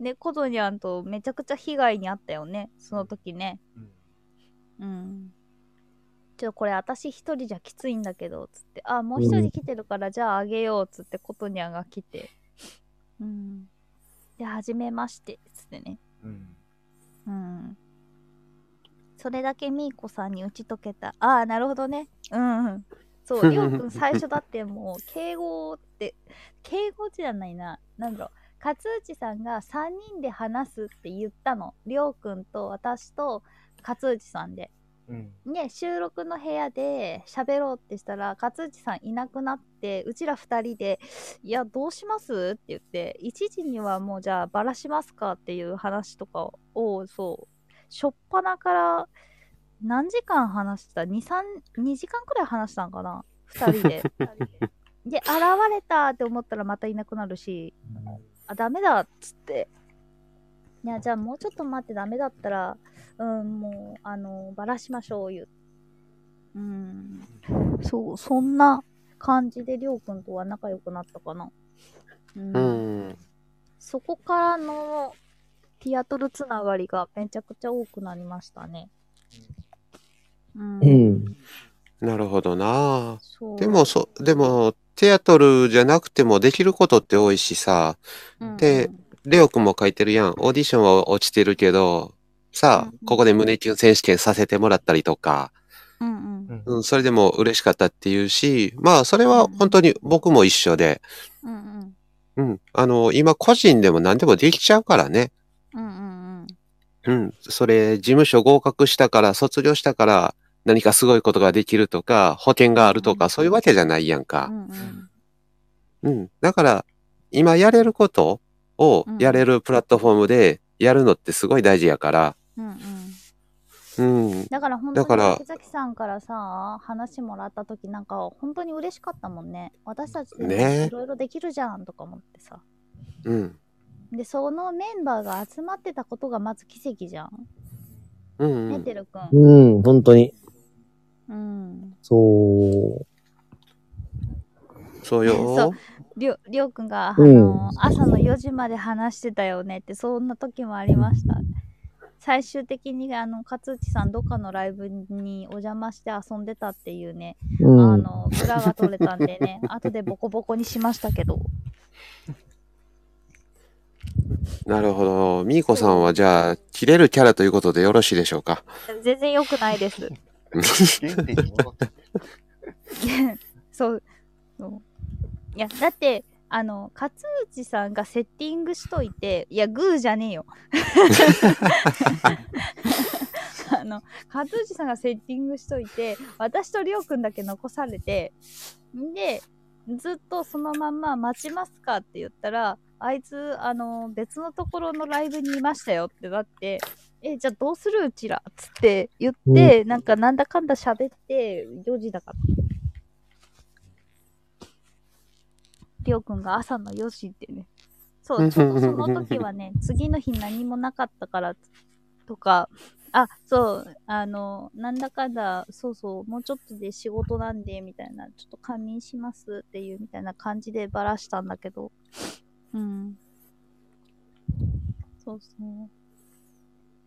う。で、コドニャンとめちゃくちゃ被害に遭ったよね、その時ね。うん。ちょっとこれ私一人じゃきついんだけど、つって、あ、もう一人来てるから、じゃああげよう、つってコトニャンが来て。うん。で、はじめまして、つってね。うん。うん。それだけミーコさんに打ち解けた。ああ、なるほどね。うんうん。そう、りょうくん最初だってもう、敬語って、敬語じゃないな。なんだろう。勝内さんが3人で話すって言ったの。りょうくんと私と勝内さんで。うん。ね、収録の部屋で喋ろうってしたら、勝内さんいなくなって、うちら二人で、いや、どうします？って言って、1時にはもうじゃあバラしますか？っていう話とかを、そう、しょっぱなから何時間話した ?2、3、2時間くらい話したんかな？二人で。で、現れたって思ったらまたいなくなるし、あ、ダメだっつって。いや、じゃあもうちょっと待ってダメだったら、うん、もう、あの、ばらしましょう、言う。うん。そう、そんな感じでりょうくんとは仲良くなったかな。うん。うん。そこからのティアトルつながりがめちゃくちゃ多くなりましたね。うん。うん。なるほどな。でも、そ、でも、テアトルじゃなくてもできることって多いしさ、うん、でレオくんも書いてるやん。オーディションは落ちてるけど、さうんあ、ここで胸キュン選手権させてもらったりとか、うんうん。うん、それでも嬉しかったっていうし、まあ、それは本当に僕も一緒で、うんうん。うん、あの、今個人でも何でもできちゃうからね。うんうんうん、それ、事務所合格したから、卒業したから、何かすごいことができるとか、保険があるとか、そういうわけじゃないやんうか。んうん。うん。だから、今やれることをやれるプラットフォームでやるのってすごい大事やから、うんうん。うん。だから本当にだから竹崎さんからさ話もらった時なんか本当に嬉しかったもんね私たちいろいろできるじゃんとか思ってさうん。でそのメンバーが集まってたことがまず奇跡じゃん、うん、うん。ねてるくんうん、本当に。うんそう。そうよ。そうりょりょうくんが、あうんの朝の4時まで話してたよねってそんな時もありました最終的にあの勝内さんどっかのライブにお邪魔して遊んでたっていうねうん。あの、裏が取れたんでね、後でボコボコにしましたけど。なるほど。みーこさんはじゃあ、切れるキャラということでよろしいでしょうか？全然良くないです。そういや、だって、あの、勝内さんがセッティングしといて、いや、グーじゃねえよ。あの、勝内さんがセッティングしといて、私とりょうくんだけ残されて、んで、ずっとそのまんま待ちますかって言ったら、あいつ、あの、別のところのライブにいましたよってなって、え、じゃあどうするうちらっつって言って、なんかなんだかんだ喋って、4時だから。りょうくんが朝の4時ってね。そう、ちょっとその時はね、次の日何もなかったからとか、あ、そう、あの、なんだかんだ、そうそう、もうちょっとで仕事なんで、みたいな、ちょっと仮眠しますっていう、みたいな感じでばらしたんだけど、うん。そうそ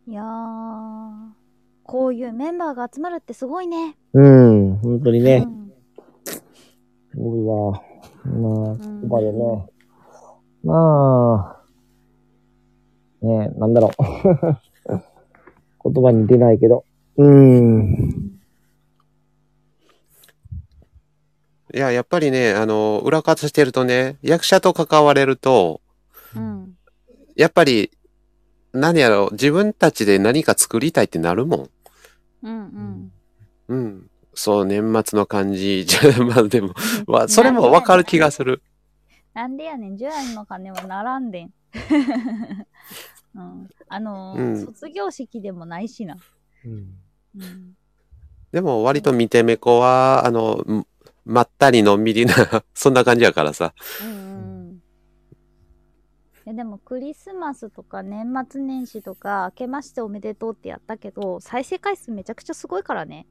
う。いやー、こういうメンバーが集まるってすごいね。うん、本当にうね。ん。すごいわ。まあ、ん言葉でね。まあ、ねなんだろう。言葉に出ないけど。うん。いや、やっぱりね、あの、裏方してるとね、役者と関われると、うん。やっぱり、何やろう、自分たちで何か作りたいってなるもん。うんうん。うん。そう、年末の感じ。じゃまあでも、わそれもわかる気がする。なんでやねん、ジュアンの金は並んでん。うん、あのーうん卒業式でもないしな。うんうん、でも割と見てめこは、あの、んまったりのんびりな、そんな感じやからさ。うんうん。でもクリスマスとか年末年始とか明けましておめでとうってやったけど再生回数めちゃくちゃすごいからね。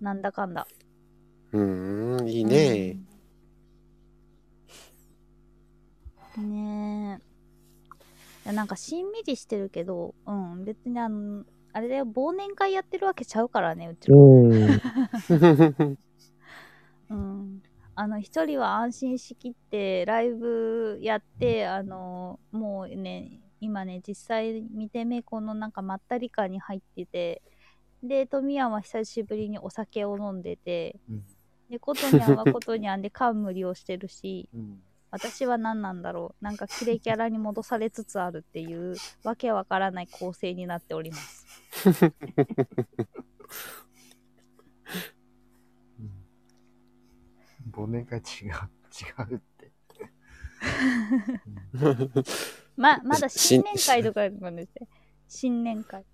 なんだかんだ。うーん、いいね。うん。ねえ。いやなんかしんみりしてるけどうん別にあのあれだよ忘年会やってるわけちゃうからねうちら うん。うん、あの一人は安心しきってライブやってあのもうね今ね実際見てめこのなんかまったり感に入っててで富山は久しぶりにお酒を飲んでて、うんでことにゃんはことにゃんで冠をしてるし うん。私は何なんだろうなんかキレキャラに戻されつつあるっていうわけわからない構成になっております 忘年会違う、違うって。ままだし新年会とかなんですね新年会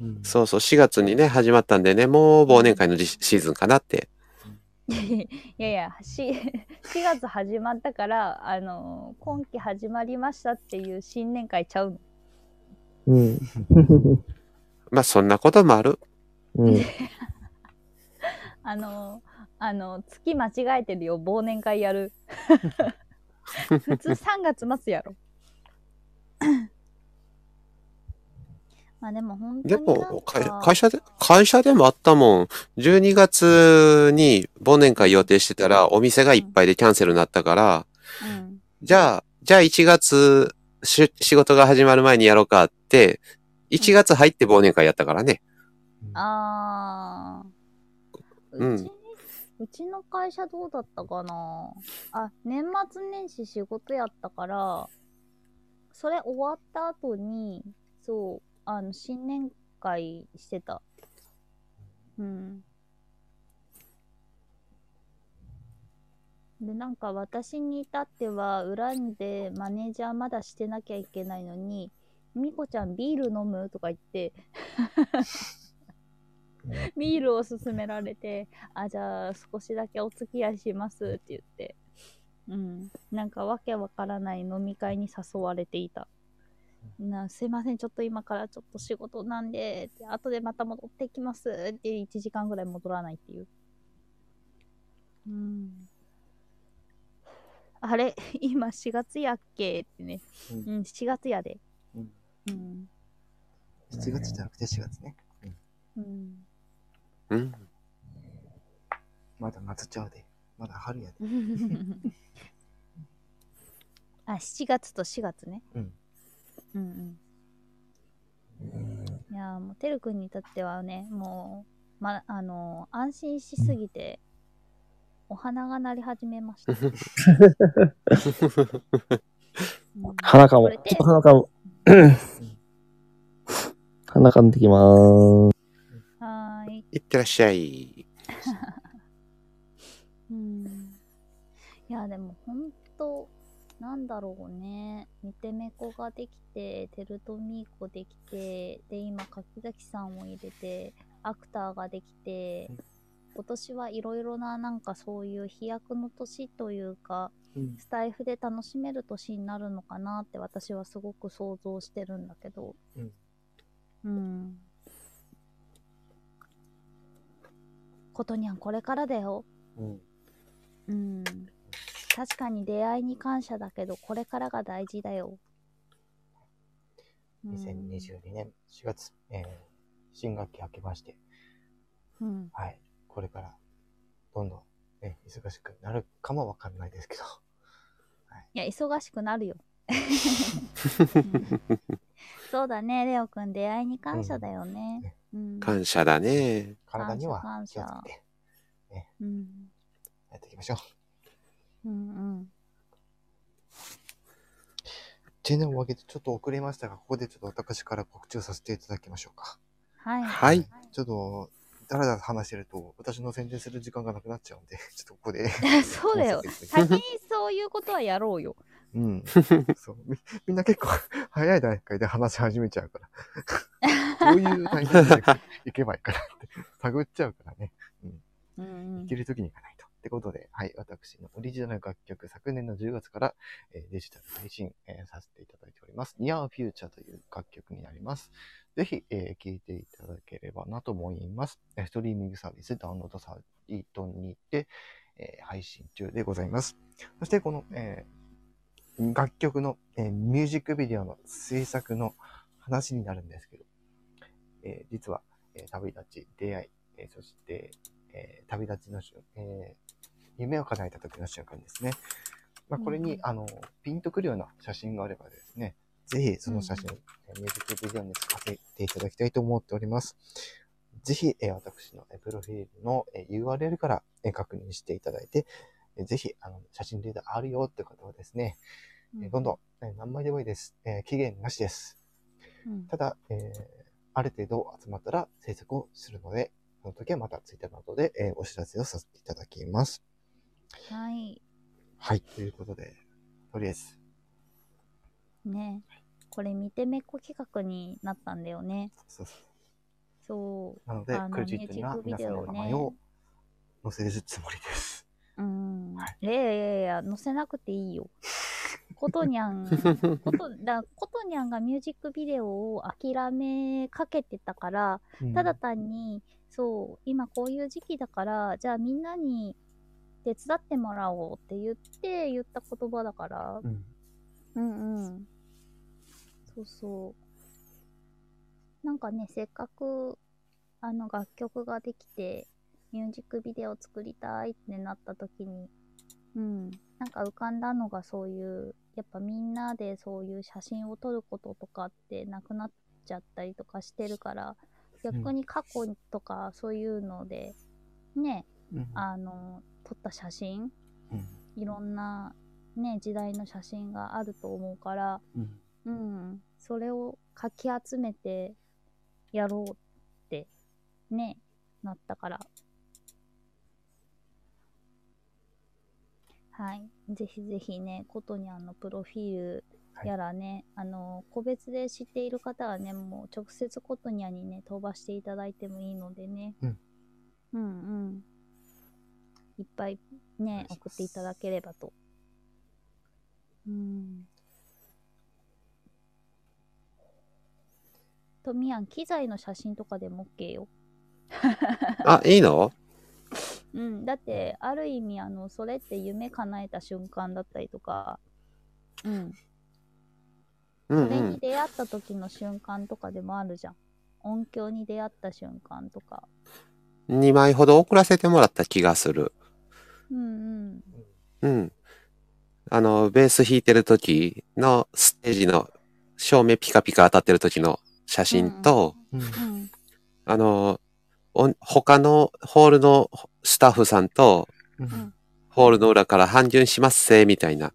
うんそうそう、4月にね、始まったんでね、もう忘年会のじシーズンかなって。いやいや、し4月始まったから、あのー今期始まりましたっていう新年会ちゃうの。うん。まあ、そんなこともある。うん。あのーあのー月間違えてるよ、忘年会やる。普通3月末やろ。まあでも本当でも、会か会社で、会社でもあったもん。12月に忘年会予定してたら、お店がいっぱいでキャンセルになったから、うん、じゃあ、じゃあ1月、し仕事が始まる前にやろうかって、1月入って忘年会やったからね。あーうんうち、の会社どうだったかな？あ、年末年始仕事やったから、それ終わった後に、そう、あの、新年会してた。うん。で、なんか私に至っては、裏でマネージャーまだしてなきゃいけないのに、みこちゃんビール飲む？とか言って、ビールを勧められて、あ、じゃあ少しだけお付き合いしますって言って、うん。なんかわけわからない飲み会に誘われていた。なすいません、ちょっと今からちょっと仕事なんで、って後でまた戻ってきますって1時間ぐらい戻らないっていう。うん。あれ？今4月やっけ？ってね。うんうん、4月やで。うんうん。7月じゃなくて4月ね。うん。うん。まだ夏ちゃうで。まだ春やで。あ、7月と4月ね。うん。うんうん。いやーもう、てるくんにとってはね、もう、ま、あのー安心しすぎて、お花が鳴り始めました。う ん鼻かも。ちょっと鼻かむ。鼻かんできまーす。い。いってらっしゃい。うん。いや、でも、ほんと、なんだろうね。見てめこができて、テルトミーコできて、で、今、柿崎さんを入れて、アクターができて、今年はいろいろな、なんかそういう飛躍の年というか、うんスタイフで楽しめる年になるのかなって私はすごく想像してるんだけど。うん。うん。ことにゃんこれからだよ。うん。うん。確かに出会いに感謝だけど、これからが大事だよ。うん2022年4月、えー新学期明けまして、うん。はい、これからどんどん、ね、忙しくなるかもわかんないですけど、いや、忙しくなるよ。そうだね、レオくん、出会いに感謝だよね。うん。感謝だね。体には感謝気をつけてうん。やっていきましょう。うんうん。てなわけでちょっと遅れましたが、ここでちょっと私から告知をさせていただきましょうか。はい。はい。ちょっと、だらだら話してると、私の宣伝する時間がなくなっちゃうんで、ちょっとここで。そうだよ。先にそういうことはやろうよ。うん。そうみ。みんな結構早い段階で話し始めちゃうから。どういうタイミングで行けばいいかなって探っちゃうからね。うんうん行ける時に行かないと。ってことで、はい、私のオリジナル楽曲、昨年の10月から、えーデジタル配信、えーさせていただいております。Near Future という楽曲になります。ぜひ、えー聴いていただければなと思います。えーストリーミングサービス、ダウンロードサイトにて、えー配信中でございます。そして、この、えー楽曲の、えーミュージックビデオの制作の話になるんですけど、えー実は、えー旅立ち、出会い、えーそして、えー旅立ちの瞬、えー夢を叶えた時の瞬間ですね。まあ、これに、うんあの、ピンとくるような写真があればですね、ぜひその写真、えーミュージックビデオに使わせていただきたいと思っております。ぜひ、えー私のえープロフィールのえー URL からえー確認していただいて、えーぜひ、あの、写真データあるよって方はですね、えーどんどん、えー何枚でもいいです。えー期限なしです。うんただ、えーある程度集まったら制作をするので、その時はまたツイッターなどで、えーお知らせをさせていただきます。はい。はい。ということで、とりあえず、ねこれ見てめっこ企画になったんだよね。そうそうそう。なのであ、クレジットには皆さんの名前を載せるつもりです。うん。はいいやいやいや、載せなくていいよ。ことにゃん、こと、だ、ことにゃんがミュージックビデオを諦めかけてたから、ただ単に、そう、今こういう時期だから、じゃあみんなに手伝ってもらおうって言って言った言葉だから、うん、うんうん。そうそう。なんかね、せっかく、あの、楽曲ができて、ミュージックビデオ作りたいってなった時に、うん。なんか浮かんだのがそういう、やっぱみんなでそういう写真を撮ることとかってなくなっちゃったりとかしてるから、逆に過去とかそういうので、ね、うんあの、撮った写真、うんいろんなね、時代の写真があると思うから、うんうん、それをかき集めてやろうってね、なったから。はい。ぜひぜひね、ことにゃんのプロフィールやらね、あの、個別で知っている方はね、もう直接ことにゃんにね、飛ばしていただいてもいいのでね。うん。うんうん。いっぱいね、送っていただければと。うん。とみやん、機材の写真とかでも OK よ。あ、いいの？うん、だって、ある意味、あの、それって夢叶えた瞬間だったりとか、うん、うんそうれん。に出会った時の瞬間とかでもあるじゃん。音響に出会った瞬間とか。2枚ほど送らせてもらった気がする。うんうん。うん。あの、ベース弾いてる時のステージの照明ピカピカ当たってる時の写真と、うん。うん。あの、お他のホールのスタッフさんと、うん。ホールの裏から搬入しますせ、みたいな、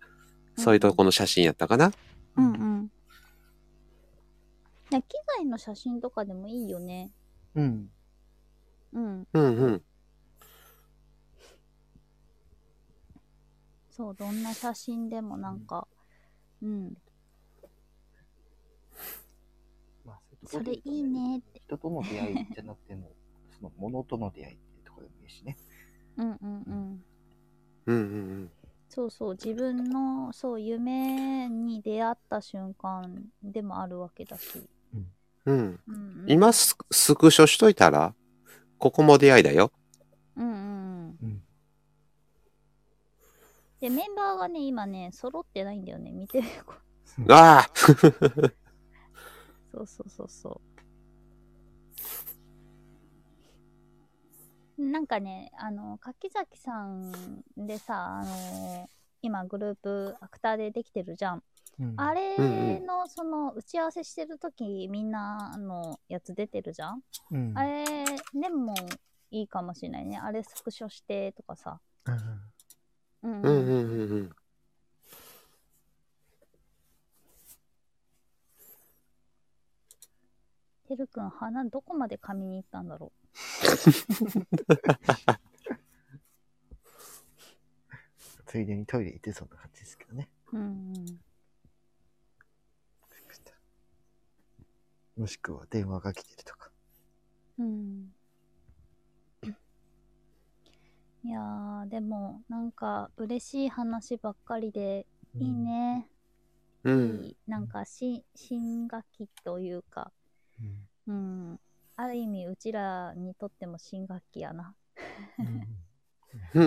そういうとこの写真やったかな？うんうん。ね機材の写真とかでもいいよね。うん。うん。うんうん。そう、どんな写真でもなんか、うん。まあ、それいいねって。人との出会いじゃなくても、そのものとの出会いってしね。うんうんうん。うんうんそうそう、自分の、そう、夢に出会った瞬間でもあるわけだし。うん。うん。うんうん、今ススクショしといたら、ここも出会いだよ。うんうんうん。うんで、メンバーがね、今ね、揃ってないんだよね。見てる。ああ そうそうそうそう。なんかね、あの、柿崎さんでさ、あの今グループアクターでできてるじゃん。うんあれの、その、打ち合わせしてる時みんなのやつ出てるじゃん。うんあれ、でもいいかもしれないね。あれスクショしてとかさ。うん、うんうんうんうん。てるくん、鼻どこまで噛みに行ったんだろ ついでにトイレ行ってそうな感じですけどね。う。うんうん。もしくは電話が来てるとか。うん。いやー、でも、なんか、嬉しい話ばっかりで、いいね。うん。いいなんかし、新学期というか、うん。ある意味、うちらにとっても新学期やな。うん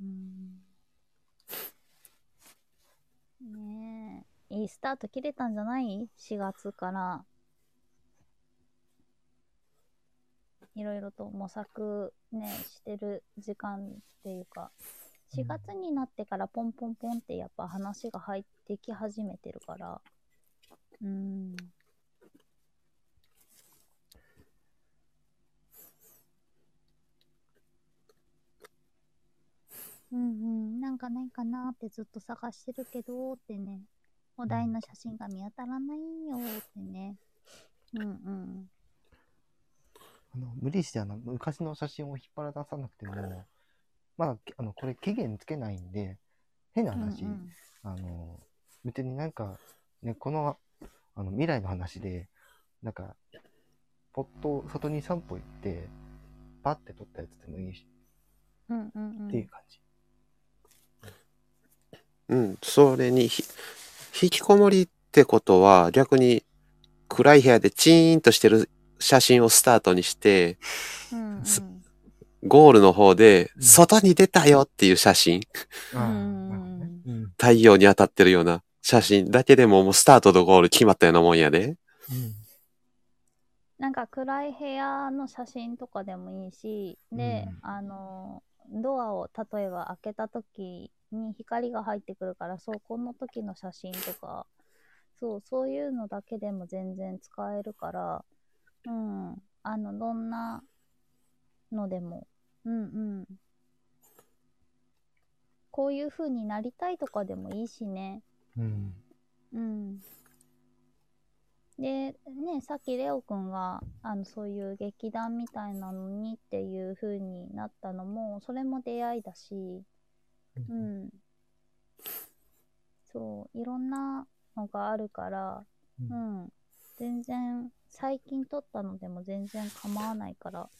うん。ねえ、いいスタート切れたんじゃない ?4 月から。いろいろと模索ね、してる時間っていうか、4月になってからポンポンポンってやっぱ話が入ってき始めてるから、うん。うんうん、なんかないかなってずっと探してるけどってね、お題の写真が見当たらないよってね。うんうん。あの無理してあの昔の写真を引っ張ら出さなくても、まだあのこれ期限つけないんで、変な話、うんうんあの、別になんか、ね、このあの未来の話で、なんか、ポッと外に散歩行って、パッて撮ったやつでもいいし、うんうんうん。っていう感じ。うん。それにひ、引きこもりってことは、逆に暗い部屋でチーンとしてる写真をスタートにして、うんうんすゴールの方で、うん外に出たよっていう写真、うん。太陽に当たってるような写真だけでももうスタートとゴール決まったようなもんやで。なんか暗い部屋の写真とかでもいいし、で、うんあの、ドアを例えば開けた時に光が入ってくるから、そう、この時の写真とか、そう、そういうのだけでも全然使えるから、うん、あの、どんなのでも、うんうん。こういう風になりたいとかでもいいしね。うん。うん。で、ね、さっきレオくんが、あの、そういう劇団みたいなのにっていう風になったのも、それも出会いだし、うん。そう、いろんなのがあるから、うん。全然、最近撮ったのでも全然構わないから。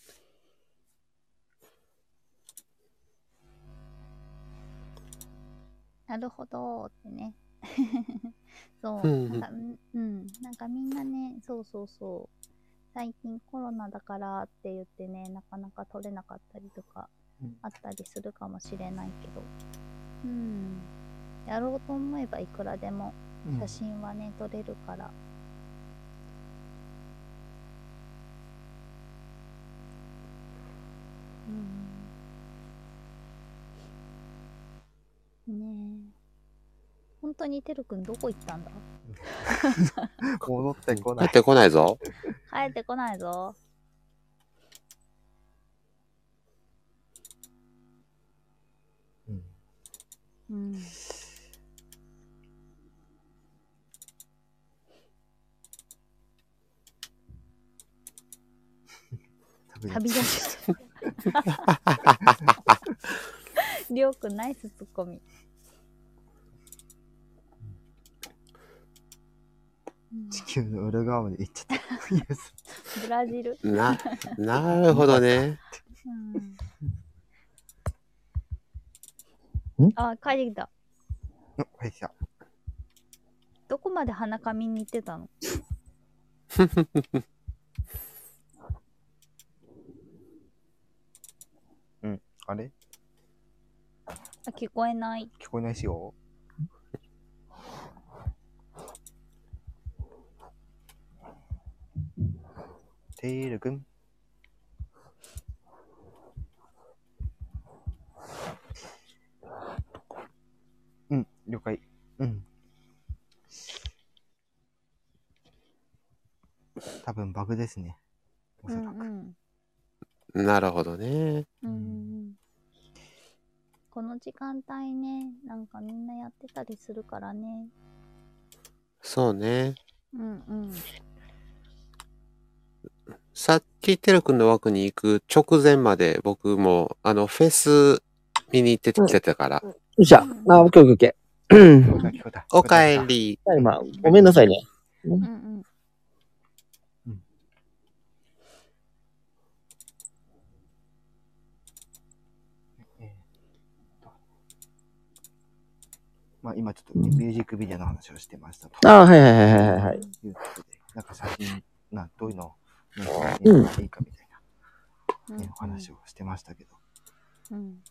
なるほどーってね。そう、うんなんか、うんうん、なんかみんなね、そうそうそう。最近コロナだからって言ってね、なかなか撮れなかったりとかうんあったりするかもしれないけど、うん。やろうと思えばいくらでもうん写真はね、撮れるから。うん。ねえ。本当にてるくんどこ行ったんだ？戻ってこない。帰ってこないぞ。帰ってこないぞ。うんうん。旅旅立ち。りょうくんナイスツッコミ。うん地球の裏側まで行っちゃった。イエスブラジル。な、なるほどね。うんん？あ、帰ってきた。お帰ってきた。どこまで鼻かみに行ってたの？あれ？あ聞こえない。聞こえないしよ。テールくん。うん、了解。うん。多分バグですね。おうそらく。んうん。なるほどね。うんうんこの時間帯ね、なんかみんなやってたりするからね。そうね。うんうん。さっきテル君の枠に行く直前まで僕もあのフェス見に行ってきてたから。よっしゃ。あ、オッケーオッケー。おかえり。うん。まあ、ごめんなさいね。うんうん。えーとまあ今ちょっとミュージックビデオの話をしてましたと。あはいはいはいはいはいはい。なんか最近、などういうのんやったらいいかみたいな、ねお話をしてましたけど、うん。で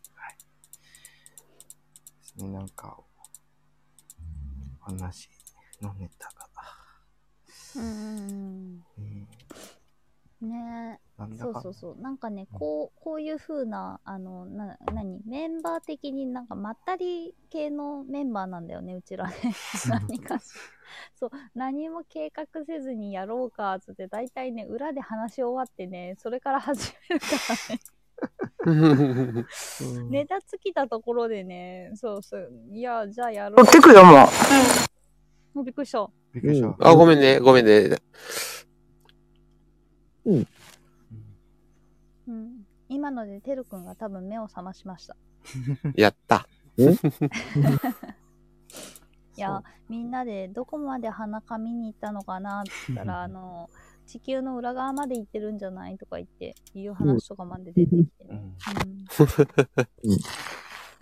すね、なんか、お話のネタが、うんうんえうん。ねえ。そうそうそう。なんかね、こう、こういう風な、あの、な、なに、メンバー的になんかまったり系のメンバーなんだよね、うちらね。何かし そう、何も計画せずにやろうか、つって、大体ね、裏で話し終わってね、それから始めるからね。ネタ尽きたところでね、そうそう、いや、じゃあやろう。てくよ、もう。もうびっくりした。びっくりした。あ、ごめんね、ごめんね。うん。今のでてるくんが多分目を覚ましました。やった。いや、みんなでどこまで鼻かみに行ったのかなって言ったら、あの、地球の裏側まで行ってるんじゃないとか言って、いう話とかまで出てきてね。うん。うん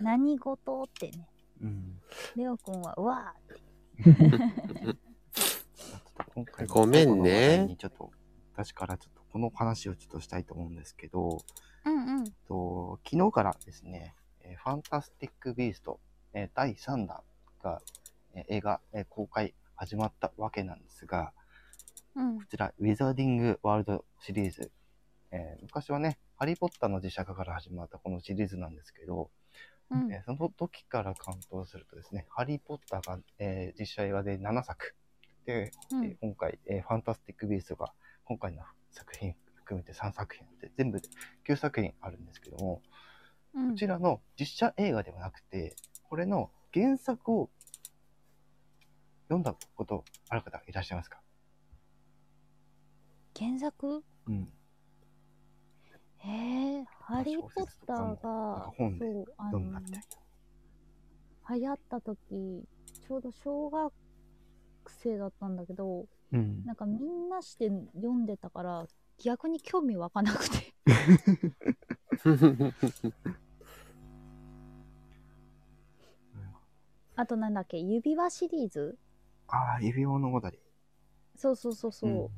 何事ってね。うん。レオくんは、うわ今回 ごめんねちょっと、私からちょっとこの話をちょっとしたいと思うんですけど、ーうんうん。と昨日からですね、えーファンタスティック・ビースト、えー第3弾が、えー映画、えー公開始まったわけなんですが、うん。こちら、 Wizarding World シリーズ、えー昔はね、ハリー・ポッターの実写化から始まったこのシリーズなんですけど、うん。えーその時からカウントするとですね、ハリー・ポッターが、えー実写映画で7作、で、うん。えー今回、えーファンタスティック・ビーストが今回の作品含めて3作品で、全部で9作品あるんですけども、うん。こちらの実写映画ではなくて、これの原作を読んだことある方いらっしゃいますか？原作？うん。へえ、ハリー・ポッターがか、本でそう、あの読んだみたいな。流行った時、ちょうど小学生だったんだけど、うん。なんかみんなして読んでたから、逆に興味湧かなくて。あとなんだっけ、指輪シリーズ？ああ、指輪物語。そうそうそうそ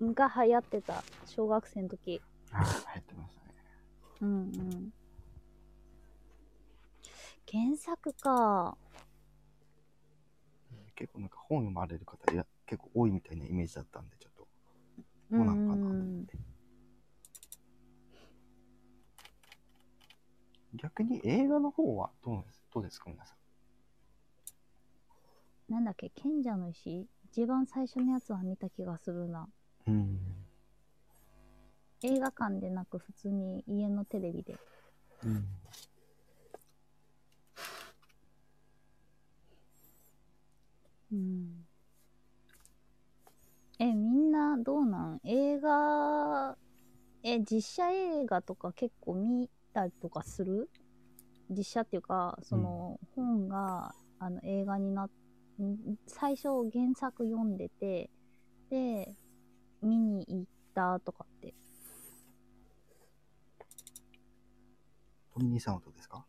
う、が流行ってた、小学生の時。ああ、流行ってましたね。うんうん。原作か。結構なんか本読まれる方いや結構多いみたいなイメージだったんで、ちょっと、うどうなんかなとん思って。逆に映画の方はどうですどうですか、皆さん？なんだっけ、賢者の石？一番最初のやつは見た気がするな。うん。映画館でなく普通に家のテレビで。うん。うん。え、みんなどうなん？映画、え、実写映画とか結構見たりとかする？実写っていうか、その本が、あの映画になっ、ん最初原作読んでて、で、見に行ったとかって。トミニーさんはどうですか？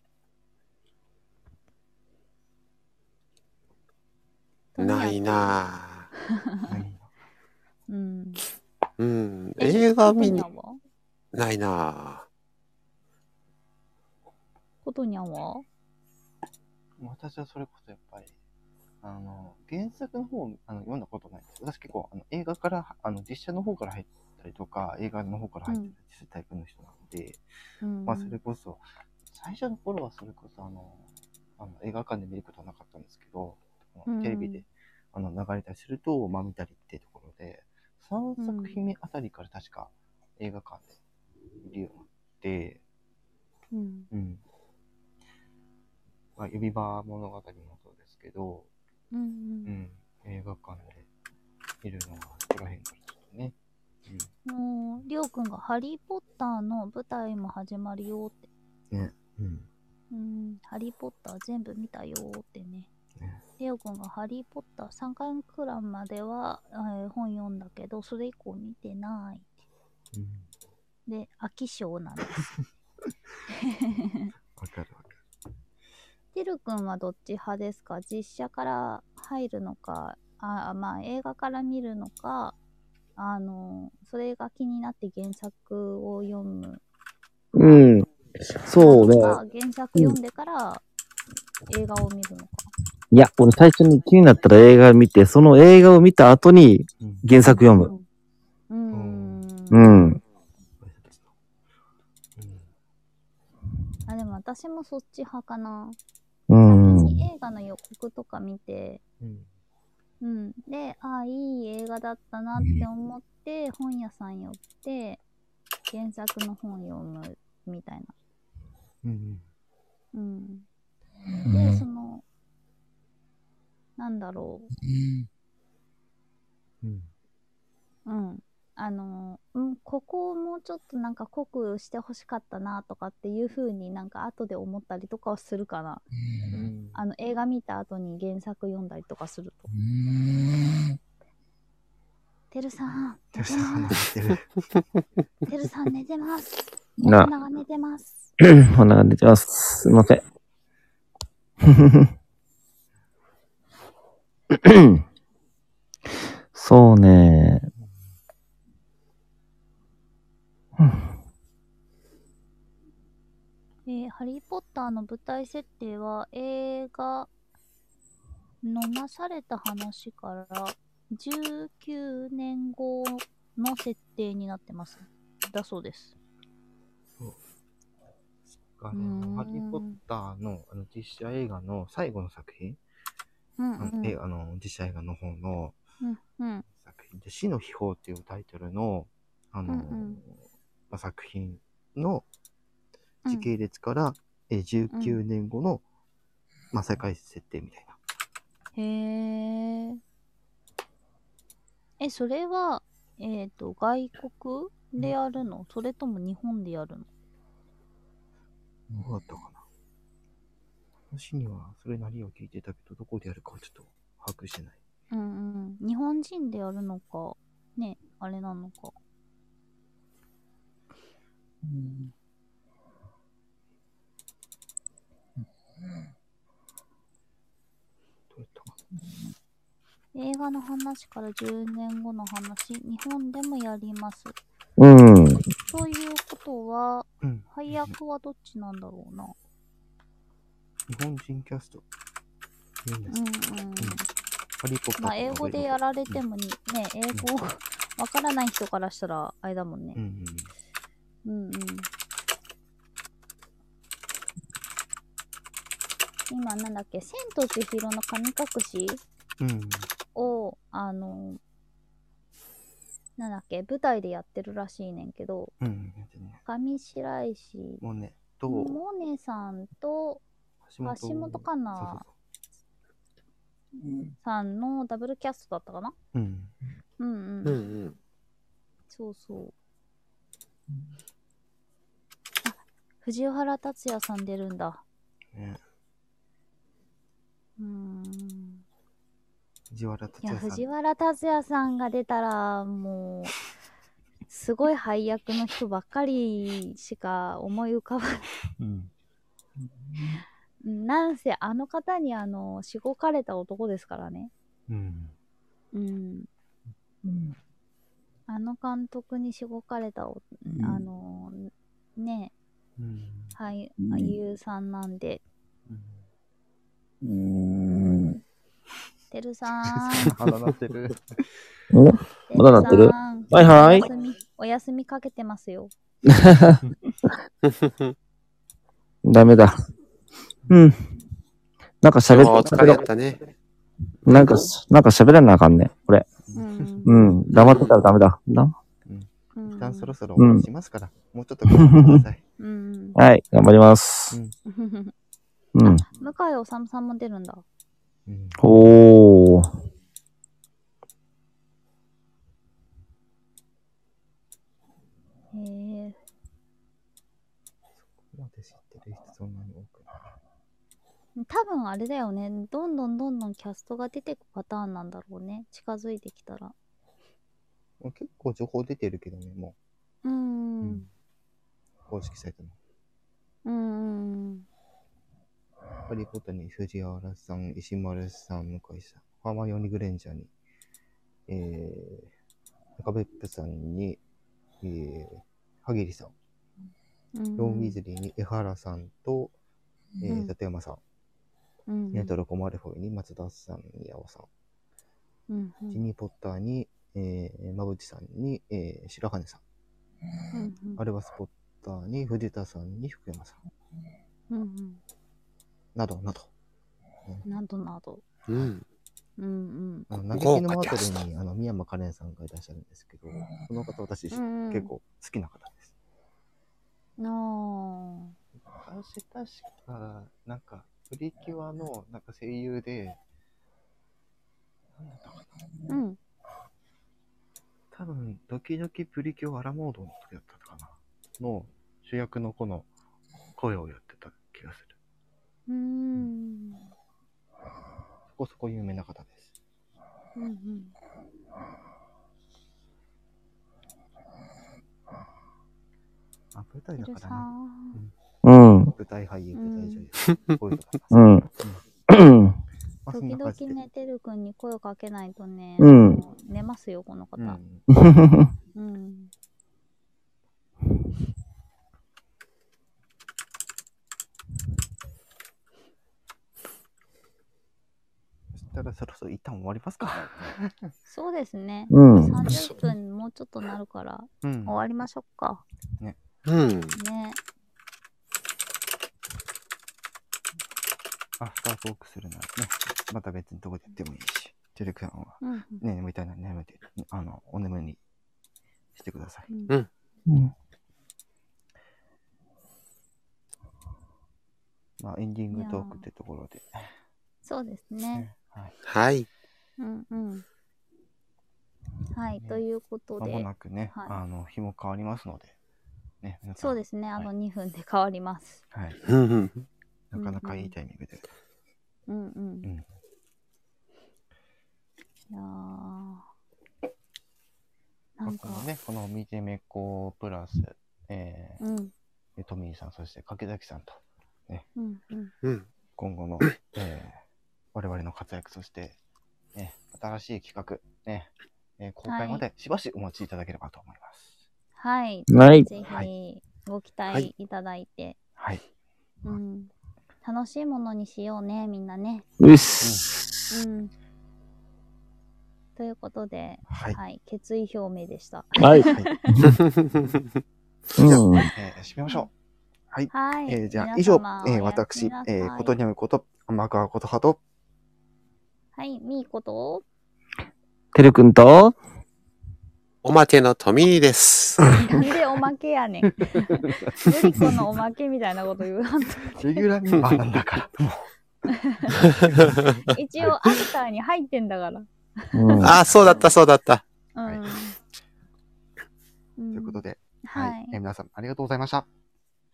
ないなぁ。うん。うん。え映画見にないなことにゃんは？私はそれこそやっぱり、あの、原作の方をあの読んだことないです。私結構あの映画から、あの実写の方から入ったりとか、映画の方から入ったりするタイプの人なので、うん。まあそれこそ、最初の頃はそれこそあの、あの映画館で見ることはなかったんですけど、テレビであの流れたりすると、まあ見たりっていうところで、3作品目あたりから確か映画館で見るようになって、うん。うん。まあ、指輪物語もそうですけど、うんう。うんん、映画館で見るのはそこら辺からちょっとね。もう、りょうくんがハリー・ポッターの舞台も始まるよって。うん。ね。うん。うん、ハリー・ポッター全部見たよってね。ねりょうくんがハリー・ポッター3巻くらいまでは、えー本読んだけど、それ以降見てないって。うん。で、飽き性なんです。わかるわかる。てるくんはどっち派ですか？実写から入るのか、あまあ映画から見るのか、あの、それが気になって原作を読むうん。そうね。原作読んでから映画を見るのか。いや、俺最初に気になったら映画見て、その映画を見た後にうん。原作読む。うーん。うん。あ、でも私もそっち派かな。うん。映画の予告とか見て、うん。で、ああ、いい映画だったなって思って、本屋さん。寄って、原作の本読むみたいな。うん。うん。で、その、なん。だろうん。う。うん。あの、うん、ここをもうちょっとなんか濃くしてほしかったなとかっていう風になんか後で思ったりとかはするかな。うん。あの、映画見た後に原作読んだりとかすると。てるさん、てるさん寝ててる。す。てるさん寝てます。な女が寝てます。鼻が出てます。すいません。そうね。えーハリー・ポッターの舞台設定は映画飲まされた話から19年後の設定になってます。だそうです。あうの、ハリー・ポッターのあの実写映画の最後の作品、うん。あのえあの実写映画の方のうんうん。作品。で、死の秘宝っていうタイトルの、あの、うんうんまあ、作品の時系列から、え19年後の、まあ、世界設定みたいな。へえ。え、それはえっ、と、外国でやるの？それとも日本でやるの？どうだったかな？私にはそれなりを聞いてたけど、どこでやるかはちょっと把握してない。うんうん。日本人でやるのか、ね、あれなのか。どうやったか映画の話から10年後の話、日本でもやります。うん。ということは、なうん。配役はどっちなんだろうな。日本人キャスト。言うんですうんか、うん。ハリーポッターとかまあ、英語でやられてもに、ね、英語わからない人からしたら、あれだもんねう。んうん。うんうん。今なんだっけ、千と千尋の神隠し？うん。を、あの、なんだっけ、舞台でやってるらしいねんけど、うん。やってね。上白石もうね、と、モネさんと橋本かな？さんのダブルキャストだったかな？そうそうそう。うん。うんうん。うんうん。そうそう。あ、藤原竜也さん出るんだ。ね、うーん。藤原竜いや、也さん。藤原竜也さんが出たら、もう、すごい配役の人ばっかりしか思い浮かばない。うん。なんせ、あの方に、あの、しごかれた男ですからね。うん。うん。あの監督にしごかれたお、あの、ね、うん。俳俳優さんなんで、うーん。てるさん。鼻鳴ってる。まだ鳴ってる？はいはいお休み、お休みかけてますよ。ダメだ。うん。なんか喋っお疲れやったね。なんか、なんか喋らなあかんね。これ。うん。うん。黙ってたらダメだ。な。うん一旦そろそろ終わりしますから、もうちょっと頑張ってください。うん。はい。頑張ります。うん。うん。向井治さんも出るんだ。うん。おー。へえ。まで知ってる人そんなに多くない。多分あれだよね。どんどんどんどんキャストが出てくパターンなんだろうね。近づいてきたら。結構情報出てるけどね、も。う。うん公式サイトの。うん。ハリーポッターに藤原さん、石丸さん、向井さん、ハーマイオニ・グレンジャーに、えー、中別府さんに、えー、萩リさん、うん。ロン・ウィズリーに江原さんと、えー、うん立山さん、うん。ネトロコ・マルフォイに松田さん、矢尾さん、うん。うん。ジニー・ポッターに、えー、馬淵さんに、えー、白羽さん、うん。アルバス・ポッターに藤田さんに福山さん、うん。うん。などなど。などなど。うん。うんうん。あの、嘆きのマートルに、あの、宮間カレンさんがいらっしゃるんですけど、その方私、うんうん結構好きな方です。なあ。私確か、なんか、プリキュアの、なんか声優で、なんだったかな。うん。多分、ドキドキプリキュアアラモードの時だったかな。の主役の子の声をやってた気がする。うーん。そこそこ有名な方です。うんうん。あ、舞台だからね。ん。うん。舞台俳優、舞台女優。こうん。時々な感じで。ね、てるくんに声をかけないとね、うん寝ますよ、この方。うん。うん。たらそろそろ一旦終わりますか？そうですね。うん。30分もうちょっとなるから、うん終。わりましょうか。うん。ね。アフタートークするならね、また別のとこでやってもいいし、テレクさんは、うんうん。ね、眠りたいなら眠って、あの、お眠りにしてください。うんうんまあ、エンディングトークってところで、そうですね。ね、はい。はい。うんうん。はい、ということまもで、なくね、はいあの、日も変わりますので、ね、そうですね、あの2分で変わります。はい。なかなかいいタイミングで。うんうん。うんいやーなんかこの、ね、この見てめっこプラス、えーうん、でトミーさん、そして柿崎さんと、うん、うん。うん。今後の、えー我々の活躍、そして、ね、新しい企画、ね、えー公開までしばしお待ちいただければと思います。はい。はいぜはひ、ご期はい待いただいて、はい。うん。楽しいものにしようね、みんなね。うっす。うん。ということで、はい。はい、決意表明でした。はい。はい。うん。えー締めましょはい。はい。えーじゃあ、皆以上様、えー私えー、ことにゃむこと、天川ことはと、はい、みーこと、てるくんと、おまけのトミーです。なんでおまけやねん。ルリコのおまけみたいなこと言うはんとレギュラーメンバーなんだから。一応、アクターに入ってんだから。うん。ああ、そうだった、そうだった。うん。とということで、はいえー皆さんありがとうございました。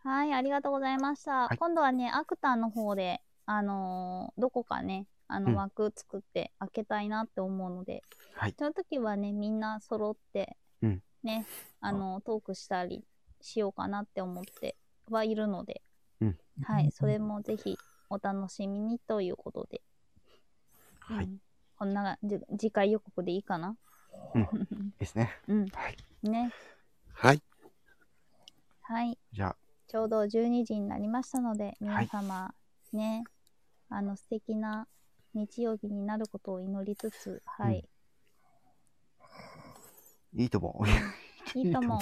はい、ありがとうございました。はい今度はね、アクターの方で、あのーどこかね、あうんの枠作って開けたいなって思うので、はいその時はね、みんな揃って、うんね、あのトークしたりしようかなって思ってはいるので、うんはい、それもぜひお楽しみにということで。はいうんこんなじ次回予告でいいかな？ですね。うん。はい。ね。はい。はい。じゃあ、ちょうど12時になりましたので、皆様、ね、あの素敵な日曜日になることを祈りつつ、はい、いいと思う。いいと思う。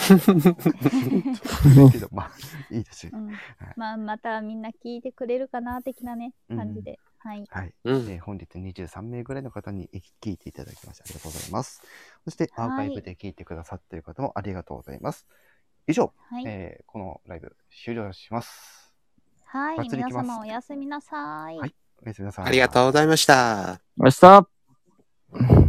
いいけど、まあ、いいですよう。ん、まあ、またみんな聞いてくれるかな、的なね、うん感じで。はい。はい。本日23名ぐらいの方に聞いていただきましてありがとうございます。そして、アーカイブで聞いてくださっている方もありがとうございます。以上、はい。えーこのライブ終了します。はい。皆様おやすみなさい。はいおやすみなさい。ありがとうございました。明日